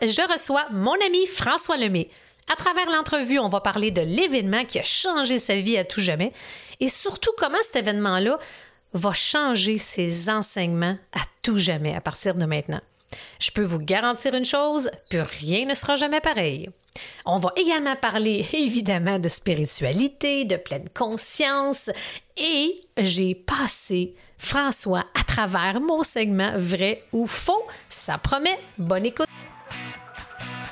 je reçois mon ami François Lemay. À travers l'entrevue, on va parler de l'événement qui a changé sa vie à tout jamais et surtout comment cet événement-là va changer ses enseignements à tout jamais à partir de maintenant. Je peux vous garantir une chose, plus rien ne sera jamais pareil. On va également parler évidemment de spiritualité, de pleine conscience et j'ai passé François à travers mon segment vrai ou faux. Ça promet. Bonne écoute.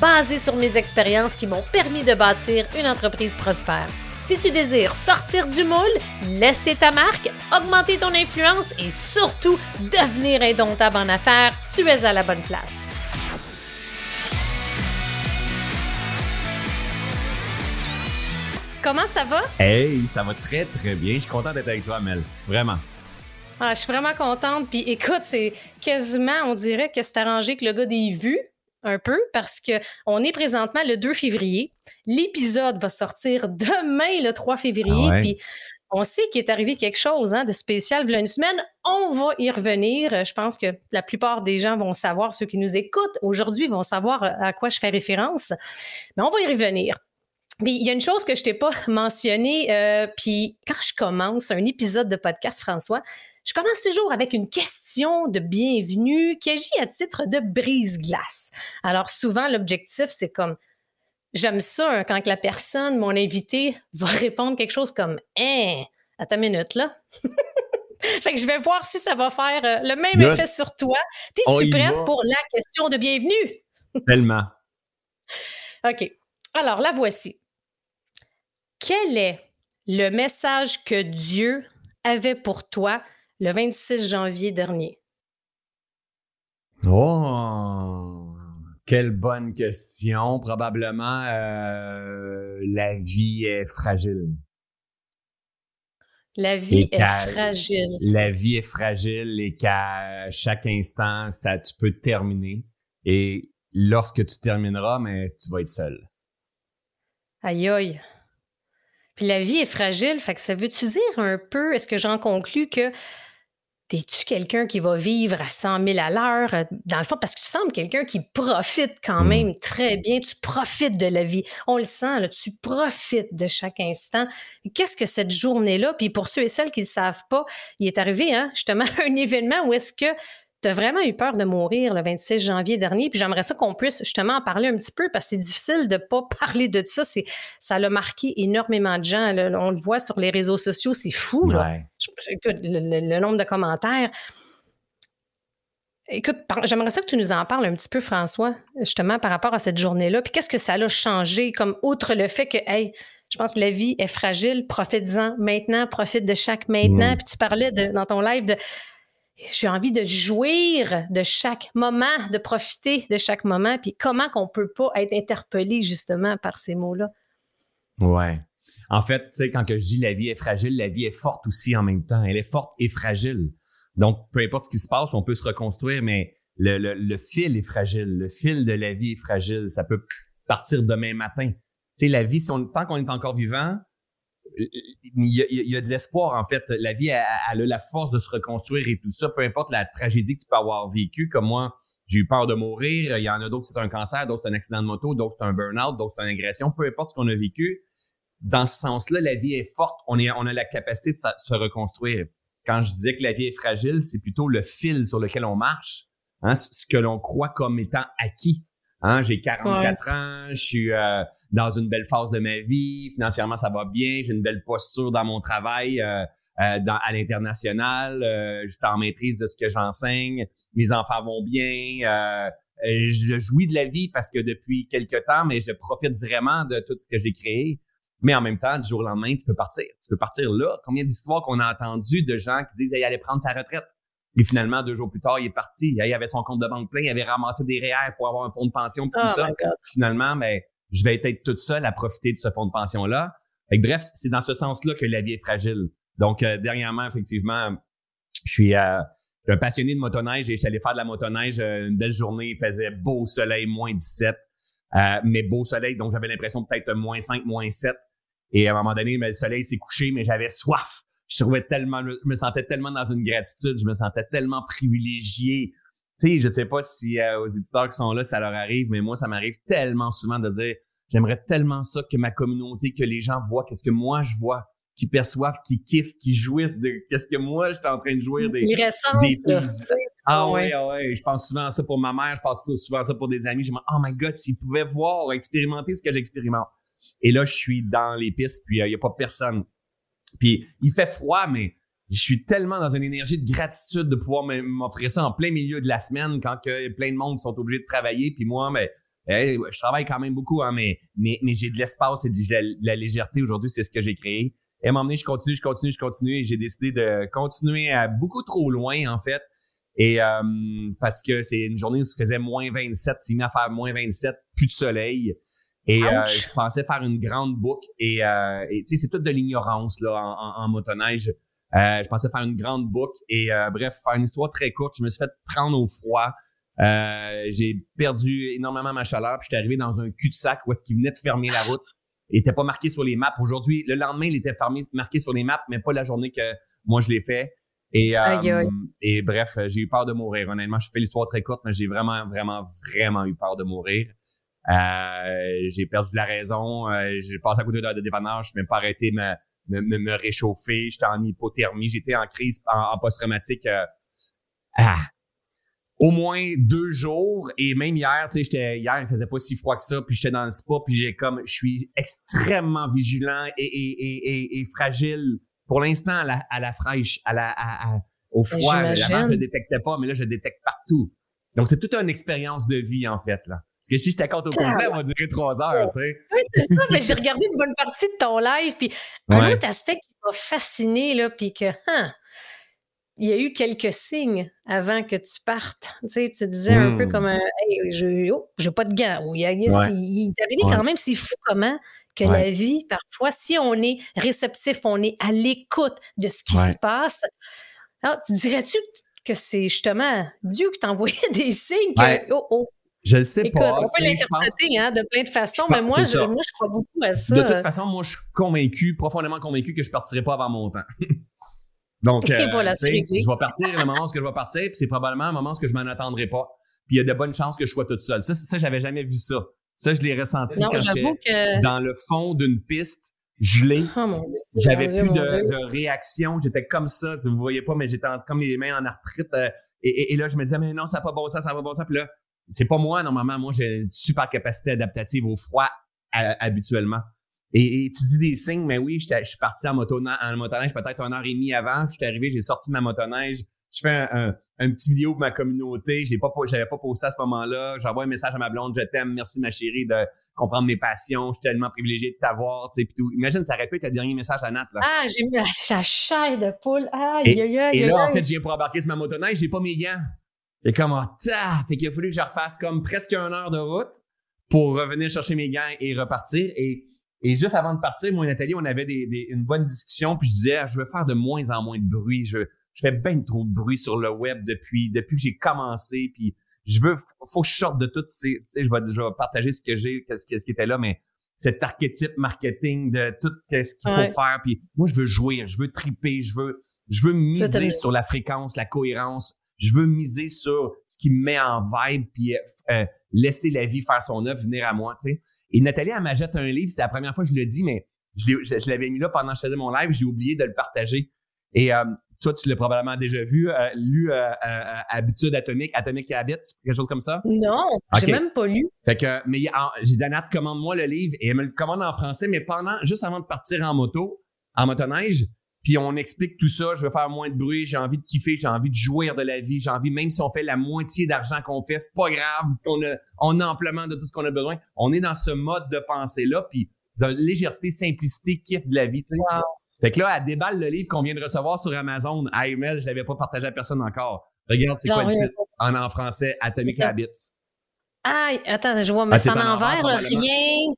basées sur mes expériences qui m'ont permis de bâtir une entreprise prospère. Si tu désires sortir du moule, laisser ta marque, augmenter ton influence et surtout devenir indomptable en affaires, tu es à la bonne place. Comment ça va? Hey, ça va très très bien. Je suis content d'être avec toi, Mel. Vraiment. Ah, je suis vraiment contente. Puis écoute, c'est quasiment, on dirait que c'est arrangé que le gars des vues un peu parce que on est présentement le 2 février. L'épisode va sortir demain le 3 février. Ah ouais. Puis on sait qu'il est arrivé quelque chose hein, de spécial il y a une semaine. On va y revenir. Je pense que la plupart des gens vont savoir, ceux qui nous écoutent aujourd'hui vont savoir à quoi je fais référence. Mais on va y revenir. Puis il y a une chose que je t'ai pas mentionnée, euh, puis quand je commence un épisode de podcast, François, je commence toujours avec une question de bienvenue qui agit à titre de brise-glace. Alors souvent, l'objectif, c'est comme j'aime ça hein, quand la personne, mon invité, va répondre quelque chose comme Hein, à ta minute là. fait que je vais voir si ça va faire euh, le même Good. effet sur toi. T'es-tu y prête va. pour la question de bienvenue? Tellement. OK. Alors, la voici. Quel est le message que Dieu avait pour toi le 26 janvier dernier? Oh, quelle bonne question. Probablement, euh, la vie est fragile. La vie est fragile. La vie est fragile et qu'à chaque instant, ça, tu peux terminer. Et lorsque tu termineras, mais tu vas être seul. Aïe aïe. Puis la vie est fragile, fait que ça veut-tu dire un peu, est-ce que j'en conclus que t'es-tu quelqu'un qui va vivre à 100 000 à l'heure? Dans le fond, parce que tu sembles quelqu'un qui profite quand Mm. même très bien, tu profites de la vie. On le sent, là, tu profites de chaque instant. Qu'est-ce que cette journée-là? Puis pour ceux et celles qui ne le savent pas, il est arrivé hein, justement un événement où est-ce que tu as vraiment eu peur de mourir le 26 janvier dernier. Puis j'aimerais ça qu'on puisse justement en parler un petit peu parce que c'est difficile de pas parler de ça. C'est, ça l'a marqué énormément de gens. là. On le voit sur les réseaux sociaux, c'est fou. Là. Ouais. Je- écoute, le, nombre de commentaires. Écoute, j'aimerais ça que tu nous en parles un petit peu, François, justement, par rapport à cette journée-là. Puis qu'est-ce que ça l'a changé, comme outre le fait que, hey, je pense que la vie est fragile, profite-en maintenant, profite de chaque maintenant. Mm. Puis tu parlais de, dans ton live de j'ai envie de jouir de chaque moment, de profiter de chaque moment, puis comment qu'on peut pas être interpellé justement par ces mots-là? Ouais. En fait, tu sais, quand je dis la vie est fragile, la vie est forte aussi en même temps. Elle est forte et fragile. Donc, peu importe ce qui se passe, on peut se reconstruire, mais le, fil est fragile. Le fil de la vie est fragile. Ça peut partir demain matin. Tu sais, la vie, tant qu'on est encore vivant, il y a, de l'espoir, en fait. La vie, elle, a la force de se reconstruire et tout ça. Peu importe la tragédie que tu peux avoir vécue, comme moi, j'ai eu peur de mourir. Il y en a d'autres, c'est un cancer, d'autres, c'est un accident de moto, d'autres, c'est un burn-out, d'autres, c'est une agression. Peu importe ce qu'on a vécu, dans ce sens-là, la vie est forte. On, est, on a la capacité de se reconstruire. Quand je disais que la vie est fragile, c'est plutôt le fil sur lequel on marche, hein, ce que l'on croit comme étant acquis. Hein, j'ai 44 ans, je suis euh, dans une belle phase de ma vie, financièrement ça va bien, j'ai une belle posture dans mon travail euh, euh, dans, à l'international, euh, je suis en maîtrise de ce que j'enseigne, mes enfants vont bien, euh, je jouis de la vie parce que depuis quelques temps, mais je profite vraiment de tout ce que j'ai créé. Mais en même temps, du jour au lendemain, tu peux partir. Tu peux partir là. Combien d'histoires qu'on a entendues de gens qui disent hey, prendre sa retraite? Et finalement, deux jours plus tard, il est parti. Il avait son compte de banque plein, il avait ramassé des REER pour avoir un fonds de pension, tout Oh ça. Finalement, ben, je vais être toute seule à profiter de ce fonds de pension-là. Fait que bref, c'est dans ce sens-là que la vie est fragile. Donc, euh, dernièrement, effectivement, je suis, euh, je suis un passionné de motoneige et je suis allé faire de la motoneige euh, une belle journée. Il faisait beau soleil, moins 17, euh, mais beau soleil. Donc, j'avais l'impression peut-être moins 5, moins 7. Et à un moment donné, ben, le soleil s'est couché, mais j'avais soif. Je trouvais tellement, je me sentais tellement dans une gratitude. Je me sentais tellement privilégié. Tu sais, je sais pas si euh, aux éditeurs qui sont là, ça leur arrive, mais moi, ça m'arrive tellement souvent de dire, j'aimerais tellement ça que ma communauté, que les gens voient qu'est-ce que moi je vois, qui perçoivent, qui kiffent, qui jouissent de qu'est-ce que moi je suis en train de jouir des, Il ressemble, des ah Ouais. ouais, ah ouais, je pense souvent à ça pour ma mère, je pense souvent à ça pour des amis. Je me dis, oh my god, s'ils pouvaient voir, expérimenter ce que j'expérimente. Et là, je suis dans les pistes, puis il y a pas personne. Puis il fait froid, mais je suis tellement dans une énergie de gratitude de pouvoir m'offrir ça en plein milieu de la semaine quand que plein de monde sont obligés de travailler. Puis moi, mais hey, je travaille quand même beaucoup, hein, mais, mais, mais j'ai de l'espace et de la, légèreté aujourd'hui, c'est ce que j'ai créé. Et donné, je continue, je continue, je continue et j'ai décidé de continuer à beaucoup trop loin, en fait. Et euh, parce que c'est une journée où il faisait moins 27, c'est mis à faire moins 27, plus de soleil. Et euh, je pensais faire une grande boucle. Et euh, tu sais, c'est toute de l'ignorance là en, en, en motoneige. Euh, je pensais faire une grande boucle. Et euh, bref, faire une histoire très courte, je me suis fait prendre au froid. Euh, j'ai perdu énormément ma chaleur. Puis j'étais arrivé dans un cul-de-sac où est-ce qu'il venait de fermer la route. Il était pas marqué sur les maps. Aujourd'hui, le lendemain, il était fermé, marqué sur les maps, mais pas la journée que moi je l'ai fait. Et, euh, Aïe, aïe. et bref, j'ai eu peur de mourir. Honnêtement, je fais l'histoire très courte, mais j'ai vraiment, vraiment, vraiment eu peur de mourir. Euh, j'ai perdu la raison. Euh, j'ai passé à côté de, de dépanneur. Je suis même pas arrêté de me, me, réchauffer. J'étais en hypothermie. J'étais en crise, en, en post-traumatique. euh, ah, au moins deux jours et même hier, tu sais, j'étais hier, il faisait pas si froid que ça, puis j'étais dans le spa, puis j'ai comme, je suis extrêmement vigilant et, et, et, fragile pour l'instant à la, à la fraîche, à la, à, au froid. Avant, je détectais pas, mais là, je détecte partout. Donc, c'est toute une expérience de vie, en fait, là. Parce que si je t'accorde au complet, on va durer trois heures, tu sais. Oui, c'est ça, mais j'ai regardé une bonne partie de ton live, puis un Ouais. autre aspect qui m'a fasciné, là, puis que, hein, il y a eu quelques signes avant que tu partes. Tu sais, tu disais un Hmm. peu comme un, hey, je, oh, j'ai pas de gants. Ou il, il Ouais. il quand même, c'est fou comment que la vie, parfois, si on est réceptif, on est à l'écoute de ce qui se passe. Alors, tu dirais-tu que c'est justement Dieu qui t'envoyait des signes que, oh, oh, Je le sais écoute, pas. on peut pense- l'interpréter hein, de plein de façons, Je mais moi, je, ça. moi, je crois beaucoup à ça. De toute façon, moi, je suis convaincu, profondément convaincu que je partirai pas avant mon temps. Donc, euh, voilà, je vais partir le moment où je vais partir, puis c'est probablement un moment où je m'en attendrai pas. Puis il y a de bonnes chances que je sois toute seule. Ça, ça j'avais jamais vu ça. Ça, je l'ai ressenti Non, quand j'étais que. dans le fond d'une piste, gelée. Oh. J'avais plus Dieu, de, réaction. J'étais comme ça. Vous voyez pas, mais j'étais comme les mains en arthrite. euh, et, et- et là, je me disais, mais non, ça n'a pas bon sens, ça n'a pas bon sens. Puis là, c'est pas moi, normalement. Moi, j'ai une super capacité adaptative au froid à- habituellement. Et, et tu dis des signes, mais oui, je suis parti en, moto, en motoneige peut-être une heure et demie avant. Je suis arrivé, j'ai sorti ma motoneige. Je fais un, un, un petit vidéo pour ma communauté. Je l'ai pas, j'avais pas posté à ce moment-là. J'envoie un message à ma blonde. Je t'aime. Merci, ma chérie, de comprendre mes passions. Je suis tellement privilégié de t'avoir, tu sais, puis tout. Imagine, ça aurait pu être le dernier message à Nat, là. Ah, j'ai mis la chair de poule. Aïe, Et- aïe, aïe, Et aïe, là, en fait, je viens pour embarquer sur ma motoneige, j'ai pas mes gants. Fait comme, ah, ta! Fait qu'il a fallu que je refasse comme presque une heure de route pour revenir chercher mes gants et repartir. Et, et juste avant de partir, moi et Nathalie, on avait des, des- une bonne discussion, puis je disais, ah, je veux faire de moins en moins de bruit. Je, je fais bien trop de bruit sur le web depuis, depuis que j'ai commencé, puis je veux, faut que je sorte de tout, ces- tu sais, je vais, je vais partager ce que j'ai, qu'est-ce qui, ce qui était là, mais cet archétype marketing de tout ce qu'il Ouais. faut faire, puis moi, je veux jouer, je veux triper, je veux, je veux miser sur la fréquence, la cohérence. Je veux miser sur ce qui me met en vibe, puis euh, euh, laisser la vie faire son œuvre, venir à moi, tu sais. Et Nathalie, elle m'a jeté un livre, c'est la première fois que je le dis, mais je, l'ai- je- je l'avais mis là pendant que je faisais mon live, j'ai oublié de le partager. Et euh, toi, tu l'as probablement déjà vu, euh, lu euh, euh, Habitude atomique, Atomic Habits, quelque chose comme ça? Non, j'ai Ok. même pas lu. Fait que, mais j'ai dit à Nat, commande-moi le livre et elle me le commande en français, mais pendant, juste avant de partir en moto, en motoneige, puis on explique tout ça, je veux faire moins de bruit, j'ai envie de kiffer, j'ai envie de jouir de la vie, j'ai envie, même si on fait la moitié d'argent qu'on fait, c'est pas grave, a, on a amplement de tout ce qu'on a besoin. On est dans ce mode de pensée-là, puis de légèreté, simplicité, kiff de la vie, tu sais. Wow. Fait que là, elle déballe le livre qu'on vient de recevoir sur Amazon. À email, je l'avais pas partagé à personne encore. Regarde, c'est quoi le titre en, en français? Atomic Habits. Ah, attends, je vois, mais ah, c'est en envers, rien.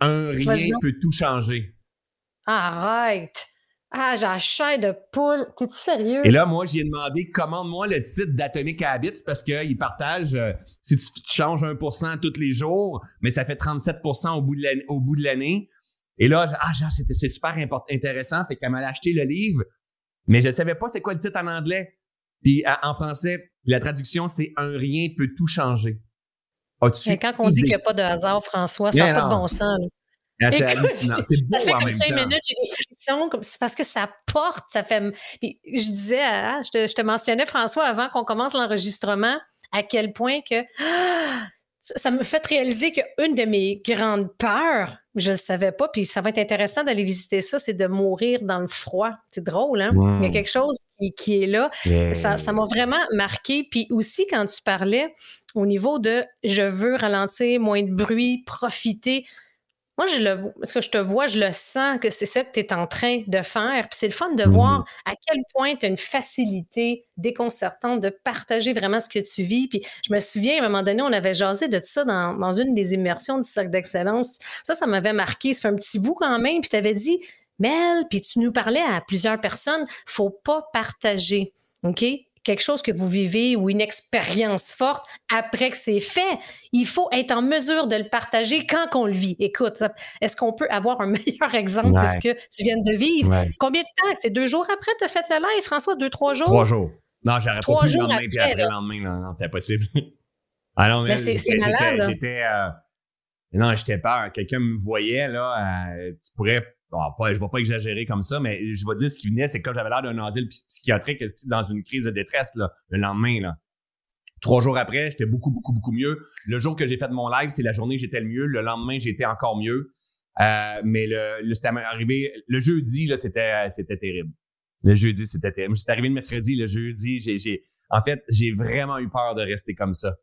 Un rien peut tout changer. Arrête. Ah, j'ai la chair de poule. T'es-tu sérieux? Et là, moi, j'ai demandé, commande-moi le titre d'Atomic Habits parce qu'ils partagent, euh, si tu, changes 1% tous les jours, mais ça fait 37% au bout de l'année. Et là, ah, genre, c'était, c'est super intéressant. Fait qu'elle m'a acheté le livre, mais je savais pas c'est quoi le titre en anglais. Puis en français, la traduction, c'est Un rien peut tout changer. As-tu quand on dit qu'il n'y a pas de hasard, François, ça n'a pas de bon sens. Ah, c'est hallucinant. C'est beau ça fait en comme même cinq temps. minutes, j'ai des frictions, c'est parce que ça porte, ça fait. Puis je disais, ah, je, te, je, te, mentionnais, François, avant qu'on commence l'enregistrement, à quel point que ah, ça me fait réaliser qu'une de mes grandes peurs, je ne le savais pas, puis ça va être intéressant d'aller visiter ça, c'est de mourir dans le froid. C'est drôle, hein? Wow. Il y a quelque chose qui, qui est là. Yeah. Ça, ça m'a vraiment marqué. Puis aussi, quand tu parlais au niveau de je veux ralentir, moins de bruit, profiter. Moi, je le parce que je te vois, je le sens que c'est ça que tu es en train de faire. Puis c'est le fun de Mhm. voir à quel point tu as une facilité déconcertante de partager vraiment ce que tu vis. Puis je me souviens, à un moment donné, on avait jasé de ça dans, dans une des immersions du cercle d'excellence. Ça, ça m'avait marqué. Ça fait un petit bout quand même. Puis tu avais dit, Mel, puis tu nous parlais à plusieurs personnes, faut pas partager. OK? Quelque chose que vous vivez ou une expérience forte après que c'est fait. Il faut être en mesure de le partager quand on le vit. Écoute, est-ce qu'on peut avoir un meilleur exemple Ouais. de ce que tu viens de vivre? Ouais. Combien de temps? C'est deux jours après tu as fait le live, François? Deux, trois jours? Trois jours. Non, j'aurais pas pu le lendemain après, puis après le lendemain. Non, non, c'était impossible. ah non, mais Mais c'est- j'étais- c'est malade. J'étais, euh, non, j'étais peur. Quelqu'un me voyait, là, euh, tu pourrais, bon, pas, je vais pas exagérer comme ça, mais je vais dire ce qui venait, c'est que j'avais l'air d'un asile psy- psychiatrique dans une crise de détresse, là, le lendemain, là. Trois jours après, j'étais beaucoup, beaucoup, beaucoup mieux. Le jour que j'ai fait mon live, c'est la journée j'étais le mieux. Le lendemain, j'étais encore mieux. Euh, mais le, le c'était arrivé, le jeudi, c'était, c'était terrible. Le jeudi, c'était terrible. C'est arrivé le mercredi, le jeudi, j'ai, j'ai, en fait, j'ai vraiment eu peur de rester comme ça.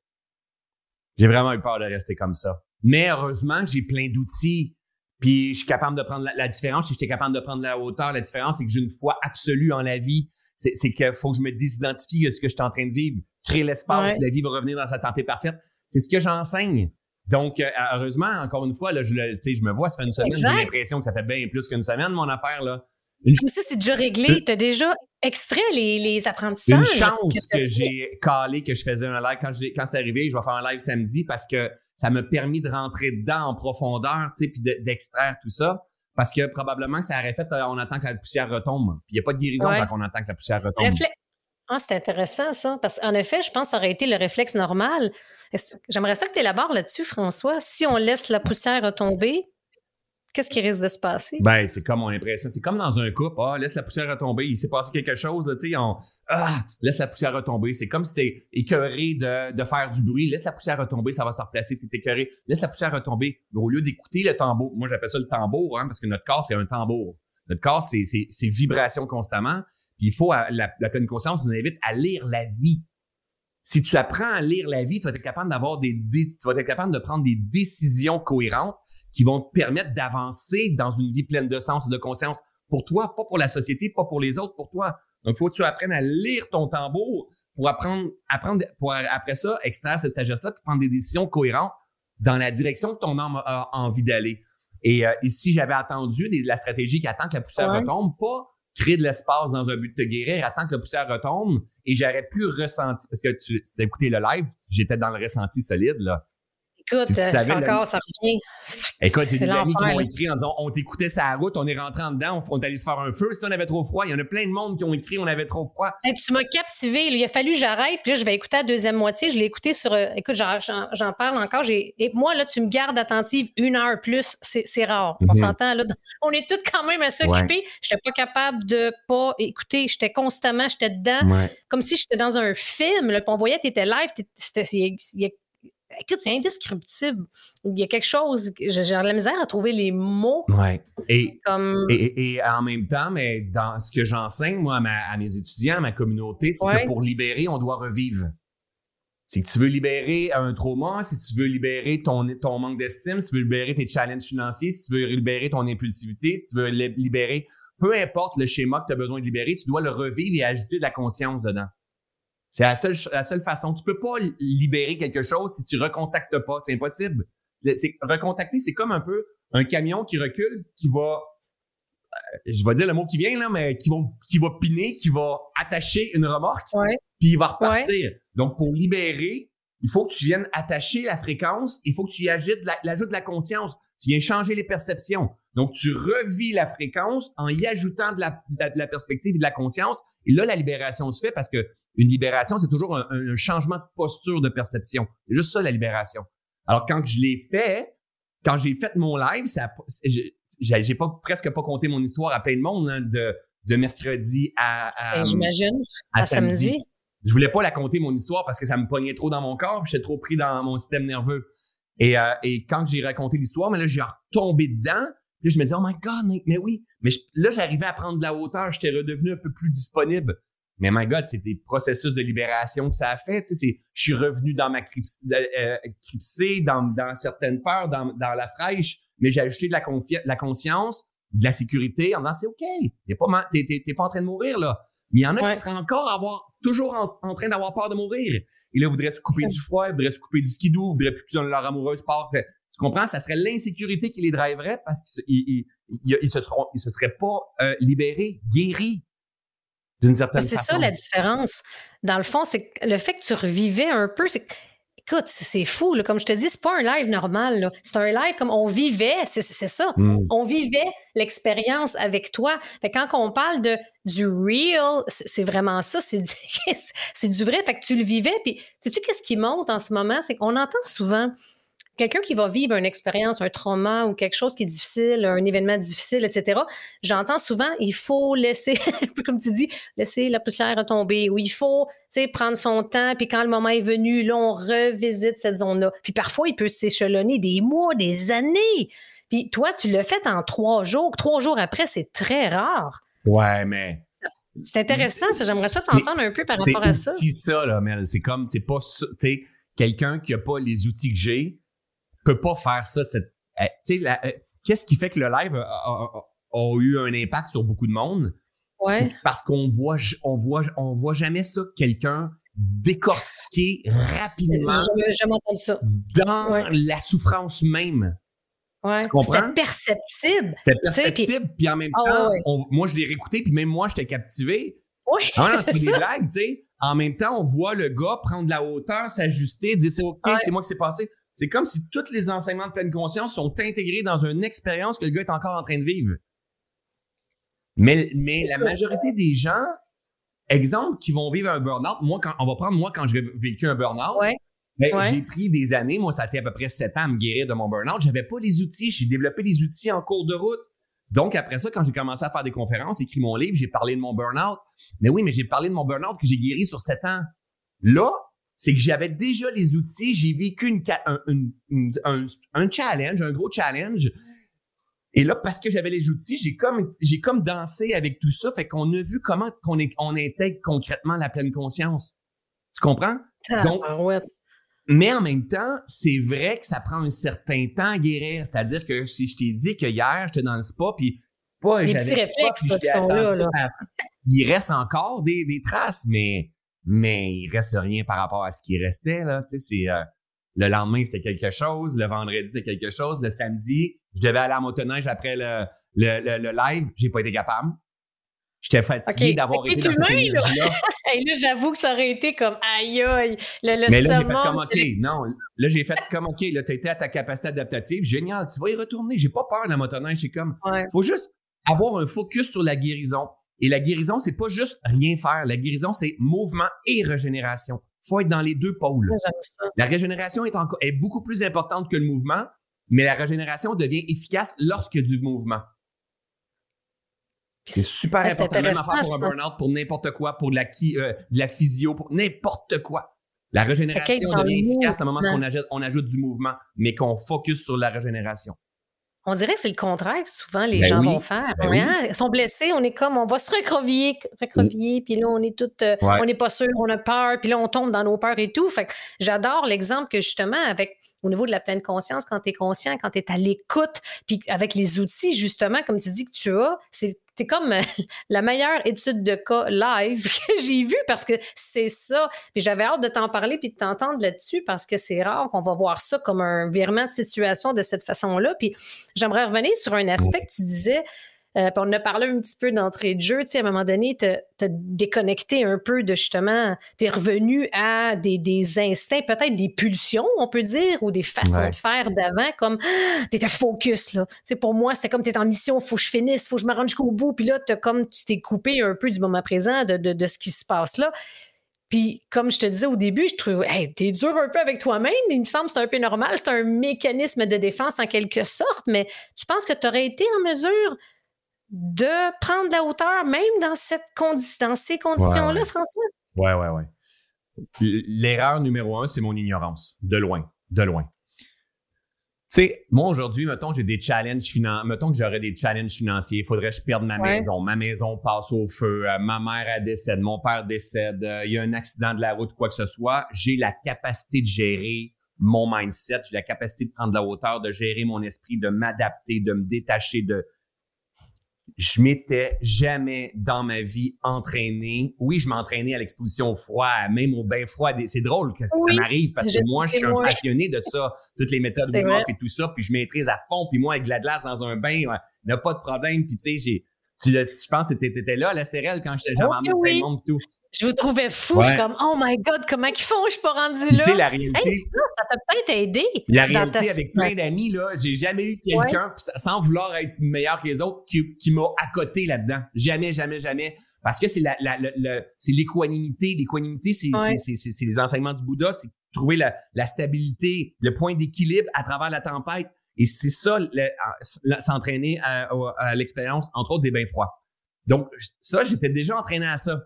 J'ai vraiment eu peur de rester comme ça. Mais heureusement que j'ai plein d'outils, puis je suis capable de prendre la, la différence, si j'étais capable de prendre la hauteur. La différence, c'est que j'ai une foi absolue en la vie. C'est, qu'il faut que je me désidentifie de ce que je suis en train de vivre. Créer l'espace, Ouais. la vie va revenir dans sa santé parfaite. C'est ce que j'enseigne. Donc, euh, heureusement, encore une fois, là, je, le- tu sais, je me vois, ça fait une semaine, j'ai l'impression que ça fait bien plus qu'une semaine, mon affaire, là. Une, Comme c'est déjà réglé. Tu as déjà extrait les, les une apprentissages. chance t'as que j'ai calé que je faisais un live. Quand, quand c'est arrivé, je vais faire un live samedi parce que ça m'a permis de rentrer dedans en profondeur, tu sais, puis de- d'extraire tout ça. Parce que probablement que ça aurait fait, euh, on attend que la poussière retombe. Puis il n'y a pas de guérison Ouais. quand on attend que la poussière retombe. Réflexe. Ah, c'est intéressant, ça. Parce qu'en effet, je pense que ça aurait été le réflexe normal. J'aimerais ça que tu élabores là-dessus, François. Si on laisse la poussière retomber, qu'est-ce qui risque de se passer? Ben, c'est comme mon impression. C'est comme dans un couple. Ah, laisse la poussière retomber. Il s'est passé quelque chose, tu sais, on, ah, laisse la poussière retomber. C'est comme si t'es écœuré de, de faire du bruit. Laisse la poussière retomber, ça va se replacer. T'es écœuré. Laisse la poussière retomber. Mais au lieu d'écouter le tambour, moi, j'appelle ça le tambour, hein, parce que notre corps, c'est un tambour. Notre corps, c'est, c'est, vibration constamment. Puis il faut, la, la pleine conscience nous invite à lire la vie. Si tu apprends à lire la vie, tu vas être capable d'avoir des, tu vas être capable de prendre des décisions cohérentes qui vont te permettre d'avancer dans une vie pleine de sens et de conscience. Pour toi, pas pour la société, pas pour les autres, pour toi. Donc, il faut que tu apprennes à lire ton tambour pour apprendre, apprendre, pour après ça, extraire cette sagesse-là, puis prendre des décisions cohérentes dans la direction que ton âme a, a envie d'aller. Et, euh, et si j'avais attendu des- la stratégie qui attend que la poussière Ouais. retombe, pas créer de l'espace dans un but de te guérir, attends que la poussière retombe, et j'aurais pu ressentir, parce que tu as écouté le live, j'étais dans le ressenti solide, là. Écoute, si euh, savais, encore, là- ça revient. Écoute, j'ai C'est des amis qui m'ont écrit en disant, on t'écoutait sa route, on est rentré en dedans, on, on est allé se faire un feu, si on avait trop froid. Il y en a plein de monde qui ont écrit, on avait trop froid. Puis tu m'as captivé. Il a fallu que j'arrête. Puis là, je vais écouter la deuxième moitié. Je l'ai écouté sur. euh, écoute, j'en, parle encore. Et moi, là, tu me gardes attentive une heure plus. C'est, rare. On Mhm. s'entend, là. On est tous quand même assez Ouais. occupés. Je n'étais pas capable de pas écouter. J'étais constamment, j'étais dedans. Ouais. Comme si j'étais dans un film. Là, puis on voyait que tu étais live. il y a- écoute, c'est indescriptible. Il y a quelque chose. J'ai, de la misère à trouver les mots Ouais. Et, comme. et, et- et en même temps, mais dans ce que j'enseigne, moi, à, ma- à mes étudiants, à ma communauté, c'est Ouais. que pour libérer, on doit revivre. Que tu veux libérer un trauma, si tu veux libérer ton, ton manque d'estime, si tu veux libérer tes challenges financiers, si tu veux libérer ton impulsivité, si tu veux li- libérer, peu importe le schéma que tu as besoin de libérer, tu dois le revivre et ajouter de la conscience dedans. C'est la seule, la seule façon. Tu peux pas libérer quelque chose si tu recontactes pas. C'est impossible. C'est, recontacter, c'est comme un peu un camion qui recule, qui va, euh, je vais dire le mot qui vient là, mais qui va, qui va piner, qui va attacher une remorque, puis il va repartir. Donc pour libérer, il faut que tu viennes attacher la fréquence, il faut que tu y ajoutes l'ajout de la conscience. Tu viens changer les perceptions. Donc, tu revis la fréquence en y ajoutant de la, de la perspective et de la conscience. Et là, la libération se fait parce que une libération, c'est toujours un, un, changement de posture de perception. C'est juste ça, la libération. Alors, quand je l'ai fait, quand j'ai fait mon live, ça, j'ai pas presque pas compté mon histoire à plein de monde hein, de, de mercredi à, à j'imagine à, samedi. Je voulais pas la compter mon histoire parce que ça me pognait trop dans mon corps, j'étais trop pris dans mon système nerveux. Et, euh, et quand j'ai raconté l'histoire, mais là j'ai retombé dedans. Puis je me disais oh my god, mais, oui. Mais là j'arrivais à prendre de la hauteur, j'étais redevenu un peu plus disponible. Mais my God, c'est des processus de libération que ça a fait. Tu sais, je suis revenu dans ma euh, cripsée, dans, dans certaines peurs, dans, dans la fraîche, mais j'ai ajouté de la, la conscience, de la sécurité en disant c'est OK, t'es pas, pas en train de mourir là. Mais il y en a qui seraient encore avoir, toujours en, train d'avoir peur de mourir. Et là, voudraient se couper du foie, voudraient se couper du skidoo, voudraient plus que leur amoureuse part. Tu comprends? Ça serait l'insécurité qui les driverait parce qu'ils ils, se, seront, ils se seraient pas euh, libérés, guéris d'une certaine façon. C'est ça la différence. Dans le fond, c'est le fait que tu revivais un peu, c'est écoute, c'est fou. Là. Comme je te dis, c'est pas un live normal. C'est un live comme on vivait, c'est ça. Mm. On vivait l'expérience avec toi. Fait quand on parle de du real, c'est vraiment ça. C'est du, du vrai. Fait que tu le vivais. Puis, sais-tu qu'est-ce qui monte en ce moment? C'est qu'on entend souvent quelqu'un qui va vivre une expérience, un trauma ou quelque chose qui est difficile, un événement difficile, etc., j'entends souvent, il faut laisser, comme tu dis, laisser la poussière retomber, ou il faut, tu sais, prendre son temps, puis quand le moment est venu, là, on revisite cette zone-là. Puis parfois, il peut s'échelonner des mois, des années. Puis toi, tu l'as fait en trois jours. Trois jours après, c'est très rare. Ouais, mais... C'est intéressant, j'aimerais ça t'entendre un peu par rapport à ça. C'est ça, là, Mel. C'est comme, c'est pas, tu sais, quelqu'un qui a pas les outils que j'ai, peut pas faire ça. Cette, euh, euh, qu'est-ce qui fait que le live a, eu un impact sur beaucoup de monde? Ouais. Parce qu'on voit, on voit, on voit jamais ça, quelqu'un décortiquer rapidement. Je, ça. Dans la souffrance même. Ouais. C'était perceptible. C'était perceptible, puis, en même ah, temps, moi je l'ai réécouté, puis même moi j'étais captivé. Oui. Ah, c'est des blagues, tu sais. En même temps, on voit le gars prendre la hauteur, s'ajuster, dire c'est ok, c'est moi qui s'est passé. C'est comme si tous les enseignements de pleine conscience sont intégrés dans une expérience que le gars est encore en train de vivre. Mais, mais la majorité des gens, exemple, qui vont vivre un burn-out, moi, quand, on va prendre moi quand j'ai vécu un burn-out, ben, j'ai pris des années, moi, ça a été à peu près sept ans à me guérir de mon burn-out. J'avais pas les outils, j'ai développé les outils en cours de route. Donc, après ça, quand j'ai commencé à faire des conférences, écrit mon livre, j'ai parlé de mon burn-out. Mais oui, mais j'ai parlé de mon burn-out que j'ai guéri sur sept ans. Là, c'est que j'avais déjà les outils, j'ai vécu une, un, un, challenge, un gros challenge. Et là, parce que j'avais les outils, j'ai comme, j'ai comme dansé avec tout ça. Fait qu'on a vu comment qu'on est, on intègre concrètement la pleine conscience. Tu comprends? Donc, mais en même temps, c'est vrai que ça prend un certain temps à guérir. C'est-à-dire que si je t'ai dit que hier, j'étais dans le spa, puis pas, j'avais réflexes qui sont là, là. il reste encore des, des traces, mais mais il reste rien par rapport à ce qui restait là. Tu sais, c'est euh, le lendemain c'était quelque chose, le vendredi c'était quelque chose, le samedi je devais aller à motoneige après le le, le, live, j'ai pas été capable. J'étais fatigué d'avoir été dans cette énergie-là. Et là, j'avoue que ça aurait été comme aïe aïe. Le, le Mais là, j'ai fait comme OK. Non, là, j'ai fait comme OK. Là, t'as été à ta capacité adaptative. Génial, tu vas y retourner. J'ai pas peur de la motoneige. C'est comme, faut juste avoir un focus sur la guérison. Et la guérison, c'est pas juste rien faire. La guérison, c'est mouvement et régénération. Faut être dans les deux pôles. La régénération est, encore, est beaucoup plus importante que le mouvement, mais la régénération devient efficace lorsqu'il y a du mouvement. C'est super important, même à faire pour un burn-out, pour n'importe quoi, pour de la, euh, de la physio, pour n'importe quoi. La régénération devient efficace à un moment où on ajoute, on ajoute du mouvement, mais qu'on focus sur la régénération. On dirait que c'est le contraire que souvent les ben gens vont faire. Ben hein? Ils sont blessés, on est comme, on va se recrovier, recrovier, puis là, on est tout, euh, on n'est pas sûr, on a peur, puis là, on tombe dans nos peurs et tout. Fait j'adore l'exemple que justement, avec au niveau de la pleine conscience, quand tu es conscient, quand tu es à l'écoute, puis avec les outils, justement, comme tu dis que tu as, c'est c'est comme euh, la meilleure étude de cas live que j'ai vue parce que c'est ça. Puis j'avais hâte de t'en parler puis de t'entendre là-dessus parce que c'est rare qu'on va voir ça comme un virement de situation de cette façon-là. Puis j'aimerais revenir sur un aspect que tu disais. Euh, on a parlé un petit peu d'entrée de jeu. Tu sais, à un moment donné, tu as déconnecté un peu de justement, tu es revenu à des, des instincts, peut-être des pulsions, on peut dire, ou des façons de faire d'avant, comme tu étais focus. Là. Tu sais, pour moi, c'était comme tu en mission, faut que je finisse, faut que je me rende jusqu'au bout. Puis là, as comme tu t'es coupé un peu du moment présent de, de, de ce qui se passe là. Puis, comme je te disais au début, je trouve, hey, t'es dur un peu avec toi-même. Il me semble que c'est un peu normal. C'est un mécanisme de défense en quelque sorte. Mais tu penses que tu aurais été en mesure de prendre la hauteur, même dans, cette dans ces conditions-là, François? Ouais, ouais, ouais. L'erreur numéro un, c'est mon ignorance. De loin. De loin. Tu sais, moi aujourd'hui, mettons, j'ai des challenges financiers. Mettons que j'aurais des challenges financiers. Il faudrait que je perde ma maison. Ma maison passe au feu. Euh, ma mère décède. Mon père décède. Euh, il y a un accident de la route, quoi que ce soit. J'ai la capacité de gérer mon mindset. J'ai la capacité de prendre la hauteur, de gérer mon esprit, de m'adapter, de me détacher de, je m'étais jamais dans ma vie entraîné. Oui, je m'entraînais à l'exposition au froid, même au bain froid. C'est drôle que ça m'arrive parce que moi, je suis un passionné de ça, toutes les méthodes Wim et tout ça, puis je maîtrise à fond. Puis moi, avec de la glace dans un bain, il n'y a pas de problème. Puis tu sais, tu, je pense que tu étais là à l'Estérel quand j'étais jamais oh, oui. monde tout. Je vous trouvais fou. Je suis comme, oh my God, comment ils font? Je suis pas rendu là. Tu sais, la réalité. ça, t'a peut-être aidé. La réalité, avec plein d'amis, là, j'ai jamais eu quelqu'un, sans vouloir être meilleur que les autres, qui, qui m'a accoté là-dedans. Jamais, jamais, jamais. Parce que c'est la, la, c'est l'équanimité. L'équanimité, c'est, c'est, c'est, les enseignements du Bouddha. C'est trouver la, la stabilité, le point d'équilibre à travers la tempête. Et c'est ça, s'entraîner à, l'expérience, entre autres, des bains froids. Donc, ça, j'étais déjà entraîné à ça.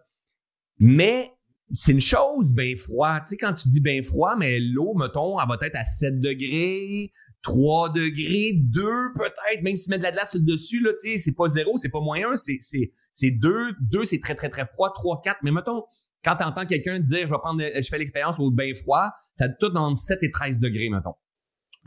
Mais c'est une chose bien froid. Tu sais, quand tu dis bien froid, mais l'eau, mettons, elle va être à 7 degrés, 3 degrés, 2 peut-être, même si tu mets de la glace dessus, là, tu sais, c'est pas 0, c'est pas moins 1, c'est, c'est, c'est 2. 2, c'est très, très, très froid. 3, 4. Mais mettons, quand tu entends quelqu'un dire, je vais prendre, je fais l'expérience au bain froid, ça tout entre 7 et 13 degrés, mettons.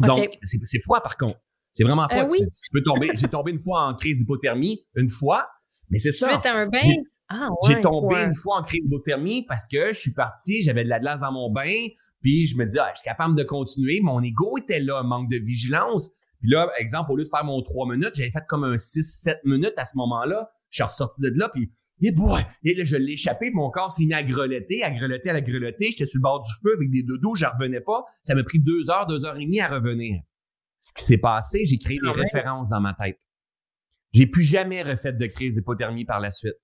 Donc, c'est, c'est froid par contre. C'est vraiment froid. Euh, oui. tu, peux tomber. J'ai tombé une fois en crise d'hypothermie, une fois, mais c'est ça. Tu un bain? Ah, j'ai tombé une fois en crise d'hypothermie parce que je suis parti, j'avais de la glace dans mon bain, puis je me disais, ah, je suis capable de continuer. Mon ego était là, manque de vigilance. Puis là, exemple, au lieu de faire mon 3 minutes, j'avais fait comme un 6-7 minutes à ce moment-là. Je suis ressorti de là, puis et boy, et là, je l'ai échappé, mon corps s'est mis à grelotter, à grelotter, à grelotter. J'étais sur le bord du feu avec des dodos, je revenais pas. Ça m'a pris deux heures, deux heures et demie à revenir. Ce qui s'est passé, j'ai créé des références dans ma tête. J'ai plus jamais refait de crise d'hypothermie par la suite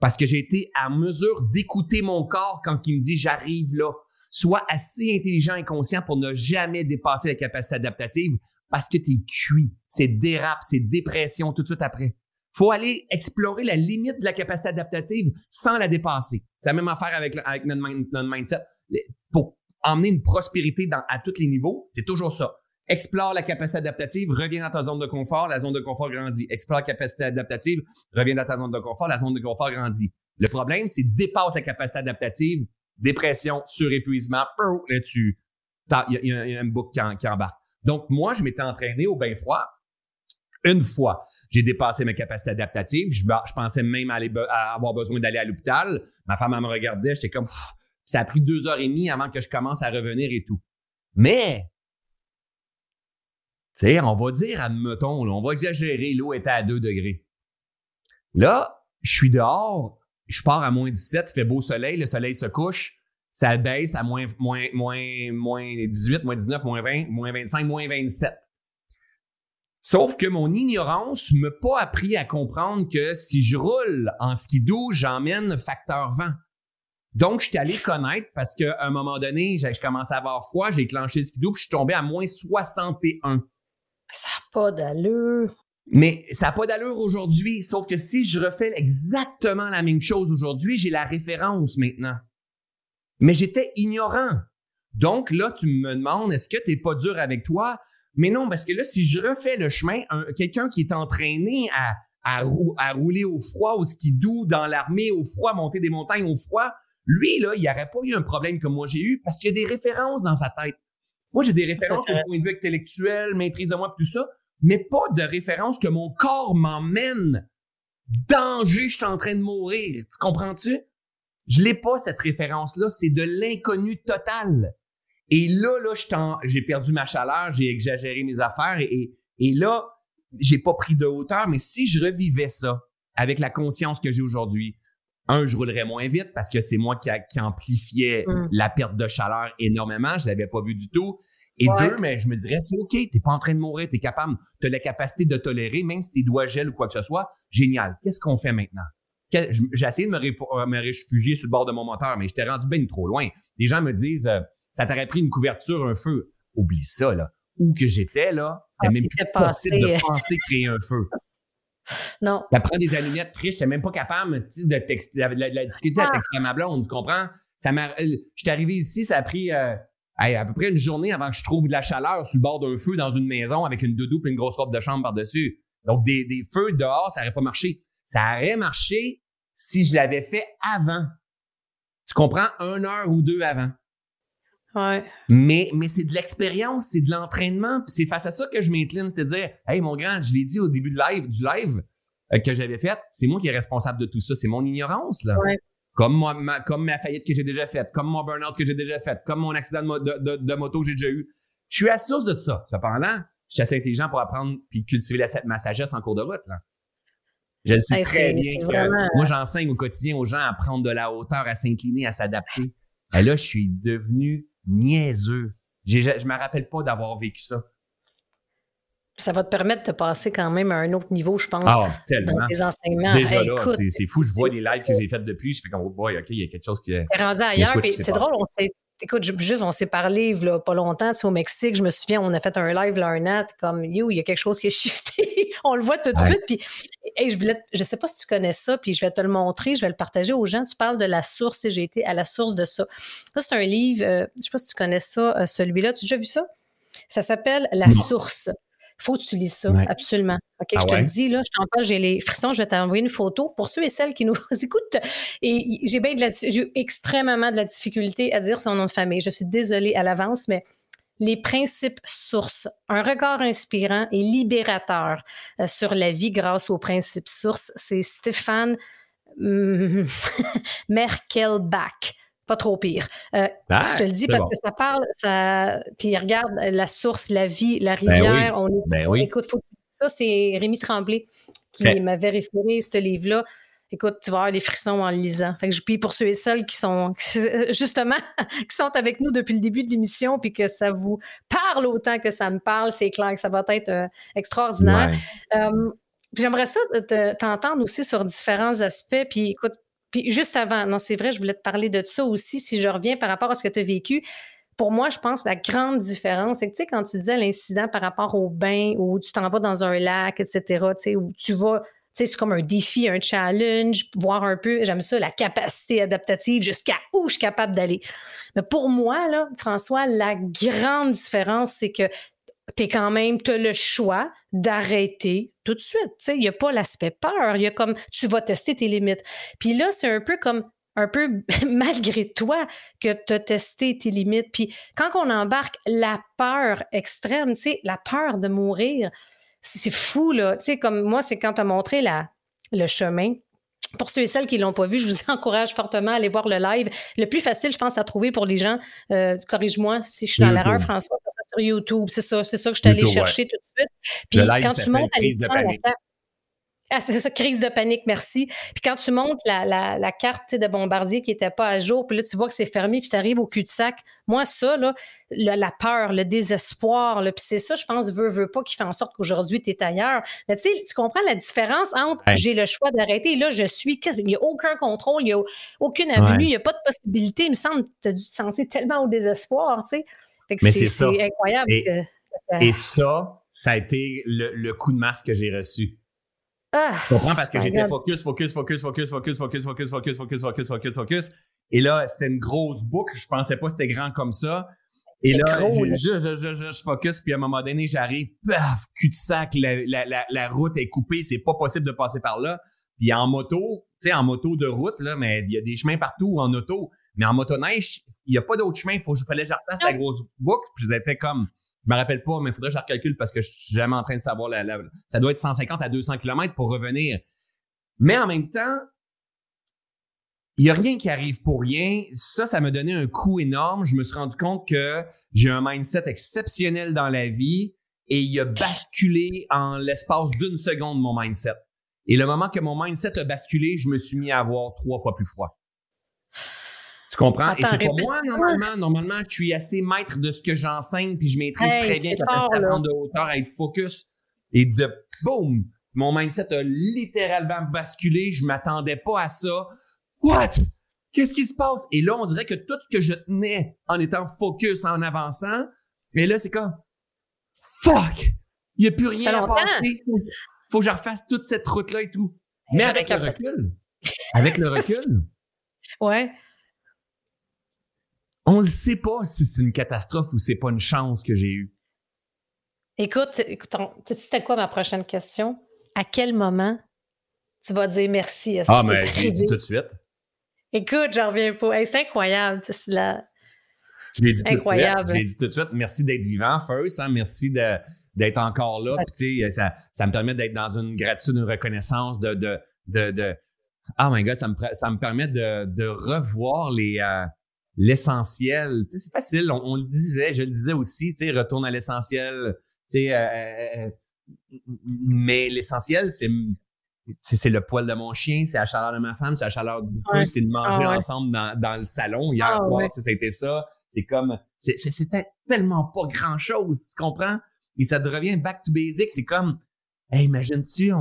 parce que j'ai été à mesure d'écouter mon corps quand il me dit j'arrive là. Sois assez intelligent et conscient pour ne jamais dépasser la capacité adaptative parce que tu es cuit. C'est dérape, c'est dépression tout de suite après. Faut aller explorer la limite de la capacité adaptative sans la dépasser. C'est la même affaire avec, notre, mindset. Pour emmener une prospérité à tous les niveaux, c'est toujours ça. Explore la capacité adaptative, reviens dans ta zone de confort, la zone de confort grandit. Explore la capacité adaptative, reviens dans ta zone de confort, la zone de confort grandit. Le problème, c'est dépasse la capacité adaptative, dépression, surépuisement, là tu, il y, a un bouc qui, qui embarque. Donc moi, je m'étais entraîné au bain froid. Une fois, j'ai dépassé ma capacité adaptative. Je, je pensais même aller, avoir besoin d'aller à l'hôpital. Ma femme elle me regardait, j'étais comme, ça a pris deux heures et demie avant que je commence à revenir et tout. Mais sais, on va dire, admettons, on va exagérer, l'eau était à 2 degrés. Là, je suis dehors, je pars à moins 17, il fait beau soleil, le soleil se couche, ça baisse à moins, moins, moins, moins 18, moins 19, moins 20, moins 25, moins 27. Sauf que mon ignorance m'a pas appris à comprendre que si je roule en skidoo, j'emmène facteur vent. Donc, je suis allé connaître parce qu'à un moment donné, je commençais à avoir froid, j'ai clenché le skidoo, puis je suis tombé à moins 61. Ça n'a pas d'allure. Mais ça n'a pas d'allure aujourd'hui, sauf que si je refais exactement la même chose aujourd'hui, j'ai la référence maintenant. Mais j'étais ignorant. Donc là, tu me demandes, est-ce que tu n'es pas dur avec toi? Mais non, parce que là, si je refais le chemin, quelqu'un qui est entraîné à, à, rouler au froid, au skidoo, dans l'armée, au froid, monter des montagnes au froid, lui, là, il n'aurait pas eu un problème comme moi j'ai eu parce qu'il y a des références dans sa tête. Moi, j'ai des références au point de vue intellectuel, maîtrise de moi, tout ça, mais pas de références que mon corps m'emmène danger, je suis en train de mourir. Tu comprends-tu? Je l'ai pas, cette référence-là. C'est de l'inconnu total. Et là, là, j'ai perdu ma chaleur, j'ai exagéré mes affaires et, et là, j'ai pas pris de hauteur. Mais si je revivais ça avec la conscience que j'ai aujourd'hui, un, je roulerais moins vite parce que c'est moi qui, qui amplifiais mm. la perte de chaleur énormément. Je l'avais pas vu du tout. Et deux, mais je me dirais, c'est OK, t'es pas en train de mourir, t'es capable, t'as la capacité de tolérer, même si tes doigts gèlent ou quoi que ce soit. Génial. Qu'est-ce qu'on fait maintenant? J'ai essayé de me, euh, me, réfugier sur le bord de mon moteur, mais j'étais rendu bien trop loin. Les gens me disent, euh, ça t'aurait pris une couverture, un feu. Oublie ça, là. Où que j'étais, là, c'était ah, même plus possible de penser créer un feu. Non. Ça prend des allumettes tristes, j'étais même pas capable de, de, de, la discuter avec ah. ma blonde, tu comprends? Ça m'a, euh, j'étais arrivé ici, ça a pris à peu près une journée avant que je trouve de la chaleur sur le bord d'un feu dans une maison avec une doudou et une grosse robe de chambre par-dessus. Donc, des, des feux dehors, ça n'aurait pas marché. Ça aurait marché si je l'avais fait avant. Tu comprends? Une heure ou deux avant. Ouais. Mais, mais c'est de l'expérience, c'est de l'entraînement, puis c'est face à ça que je m'incline, c'est-à-dire, hey, mon grand, je l'ai dit au début de live, du live euh, que j'avais fait, c'est moi qui est responsable de tout ça, c'est mon ignorance, là. Ouais. Comme, moi, ma, comme ma faillite que j'ai déjà faite, comme mon burn-out que j'ai déjà fait, comme mon accident de, de, moto que j'ai déjà eu. Je suis à source de tout ça. Cependant, je suis assez intelligent pour apprendre puis cultiver la, ma sagesse en cours de route. Là. Je sais très bien que moi, j'enseigne au quotidien aux gens à prendre de la hauteur, à s'incliner, à s'adapter. Et là, je suis devenu niaiseux. Je ne me rappelle pas d'avoir vécu ça ça va te permettre de passer quand même à un autre niveau, je pense, ah, dans tes enseignements. Déjà là, c'est fou. Je vois les lives que j'ai fait depuis, je fais comme, oh boy, OK, il y a quelque chose qui est. rendu ailleurs, c'est drôle, on s'est. Écoute, juste, on s'est parlé là, pas longtemps, tu sais, au Mexique, je me souviens, on a fait un live là, un an, comme, you, il y a quelque chose qui est shifté. on le voit tout de suite. Puis, hey, je voulais, je sais pas si tu connais ça, puis je vais te le montrer, je vais le partager aux gens. Tu parles de la source, j'ai été à la source de ça. Ça, c'est un livre, euh, je sais pas si tu connais ça, euh, celui-là. Tu as déjà vu ça? Ça s'appelle La source faut que tu lises ça, absolument. OK, ah je te le dis, là, je t'en parle, j'ai les frissons, je vais t'envoyer une photo pour ceux et celles qui nous écoutent. Et j'ai bien de la, j'ai extrêmement de la difficulté à dire son nom de famille. Je suis désolée à l'avance, mais les principes sources, un regard inspirant et libérateur euh, sur la vie grâce aux principes sources, c'est Stéphane Merkelbach pas trop pire. Euh, ah, je te le dis parce que ça parle, ça. Puis regarde la source, la vie, la ben rivière. On. Ben oui. Écoute, faut... ça, c'est Rémi Tremblay qui m'avait référé ce livre-là. Écoute, tu vas avoir les frissons en le lisant. Fait que je puis pour ceux et celles qui sont justement qui sont avec nous depuis le début de l'émission puis que ça vous parle autant que ça me parle, c'est clair que ça va être euh, extraordinaire. Euh, j'aimerais ça t'entendre aussi sur différents aspects. Puis écoute, puis juste avant, non, c'est vrai, je voulais te parler de ça aussi, si je reviens par rapport à ce que tu as vécu. Pour moi, je pense que la grande différence, c'est que, tu sais, quand tu disais l'incident par rapport au bain, où tu t'en vas dans un lac, etc., tu sais, où tu vas, tu sais, c'est comme un défi, un challenge, voir un peu, j'aime ça, la capacité adaptative, jusqu'à où je suis capable d'aller. Mais pour moi, là, François, la grande différence, c'est que tu quand même, tu as le choix d'arrêter tout de suite. Il n'y a pas l'aspect peur. Il y a comme tu vas tester tes limites. Puis là, c'est un peu comme un peu malgré toi que tu as testé tes limites. Puis quand on embarque la peur extrême, tu sais, la peur de mourir, c'est fou, là. Tu sais, comme moi, c'est quand tu as montré la, le chemin pour ceux et celles qui l'ont pas vu, je vous encourage fortement à aller voir le live. Le plus facile, je pense, à trouver pour les gens, euh, corrige-moi si je suis dans l'erreur, François, sur YouTube. C'est ça, c'est ça que je suis allé chercher tout de suite. Puis quand tu montes à ah, c'est ça, crise de panique, merci. Puis quand tu montes la, la, la carte de bombardier qui n'était pas à jour, puis là, tu vois que c'est fermé, puis tu arrives au cul-de-sac. Moi, ça, là, la peur, le désespoir, là, puis c'est ça, je pense, veut, veut pas, qui fait en sorte qu'aujourd'hui, tu es ailleurs. Mais tu sais, tu comprends la différence entre j'ai le choix d'arrêter là, je suis, il n'y a aucun contrôle, il n'y a aucune avenue, il n'y a pas de possibilité. Il me semble que tu as dû te sentir tellement au désespoir, tu sais. Mais c'est incroyable. Et, et ça, ça a été le, le coup de masse que j'ai reçu ah, tu comprends? Parce que j'étais focus, focus, focus, focus, focus, focus, focus, focus, focus, focus, focus, focus. Et là, c'était une grosse boucle. Je pensais pas que c'était grand comme ça. Et là, je, je, je, je, je, focus, puis à un moment donné, j'arrive, paf, cul-de-sac, la, la, la, la, route est coupée, c'est pas possible de passer par là. Puis en moto, tu sais, en moto de route, là, mais il y a des chemins partout en auto. Mais en motoneige, il y a pas d'autre chemin. Faut, il fallait que je repasse la grosse boucle, puis j'étais comme, je me rappelle pas, mais il faudrait que je la recalcule parce que je suis jamais en train de savoir la, ça doit être 150 à 200 km pour revenir. Mais en même temps, il y a rien qui arrive pour rien. Ça, ça m'a donné un coup énorme. Je me suis rendu compte que j'ai un mindset exceptionnel dans la vie et il a basculé en l'espace d'une seconde mon mindset. Et le moment que mon mindset a basculé, je me suis mis à avoir trois fois plus froid. Tu comprends? et c'est pas moi, normalement. Normalement, je suis assez maître de ce que j'enseigne, puis je maîtrise très bien capacité à prendre de hauteur, à être focus. Et de boum! Mon mindset a littéralement basculé. Je m'attendais pas à ça. What? Qu'est-ce qui se passe? Et là, on dirait que tout ce que je tenais en étant focus, en avançant, mais là, c'est comme Fuck! Il n'y a plus rien à passer. Faut que je refasse toute cette route-là et tout. Mais avec le recul. Avec le recul. Ouais on ne sait pas si c'est une catastrophe ou c'est pas une chance que j'ai eue. Écoute, écoute c'était quoi ma prochaine question? À quel moment tu vas dire merci? À ce Ah, mais je l'ai dit tout de suite. Écoute, j'en reviens pas. c'est incroyable. C'est la... Je l'ai dit incroyable. Je l'ai dit tout de suite. Merci d'être vivant, first. Hein? Merci d'être encore là. Puis, ça, ça me permet d'être dans une gratitude, une reconnaissance de, de, de, de oh my God, ça me, ça me permet de, de revoir les, euh, l'essentiel. Tu sais, c'est facile, on, le disait, je le disais aussi, tu sais, retourne à l'essentiel. Tu sais, euh, euh, euh, mais l'essentiel, c'est c'est le poil de mon chien, c'est la chaleur de ma femme, c'est la chaleur du feu, c'est de manger ah ensemble dans, dans, le salon. Hier ah soir, sais, c'était ça. C'est comme, c'était tellement pas grand chose, tu comprends? Et ça devient back to basic. C'est comme, hey, imagine-tu,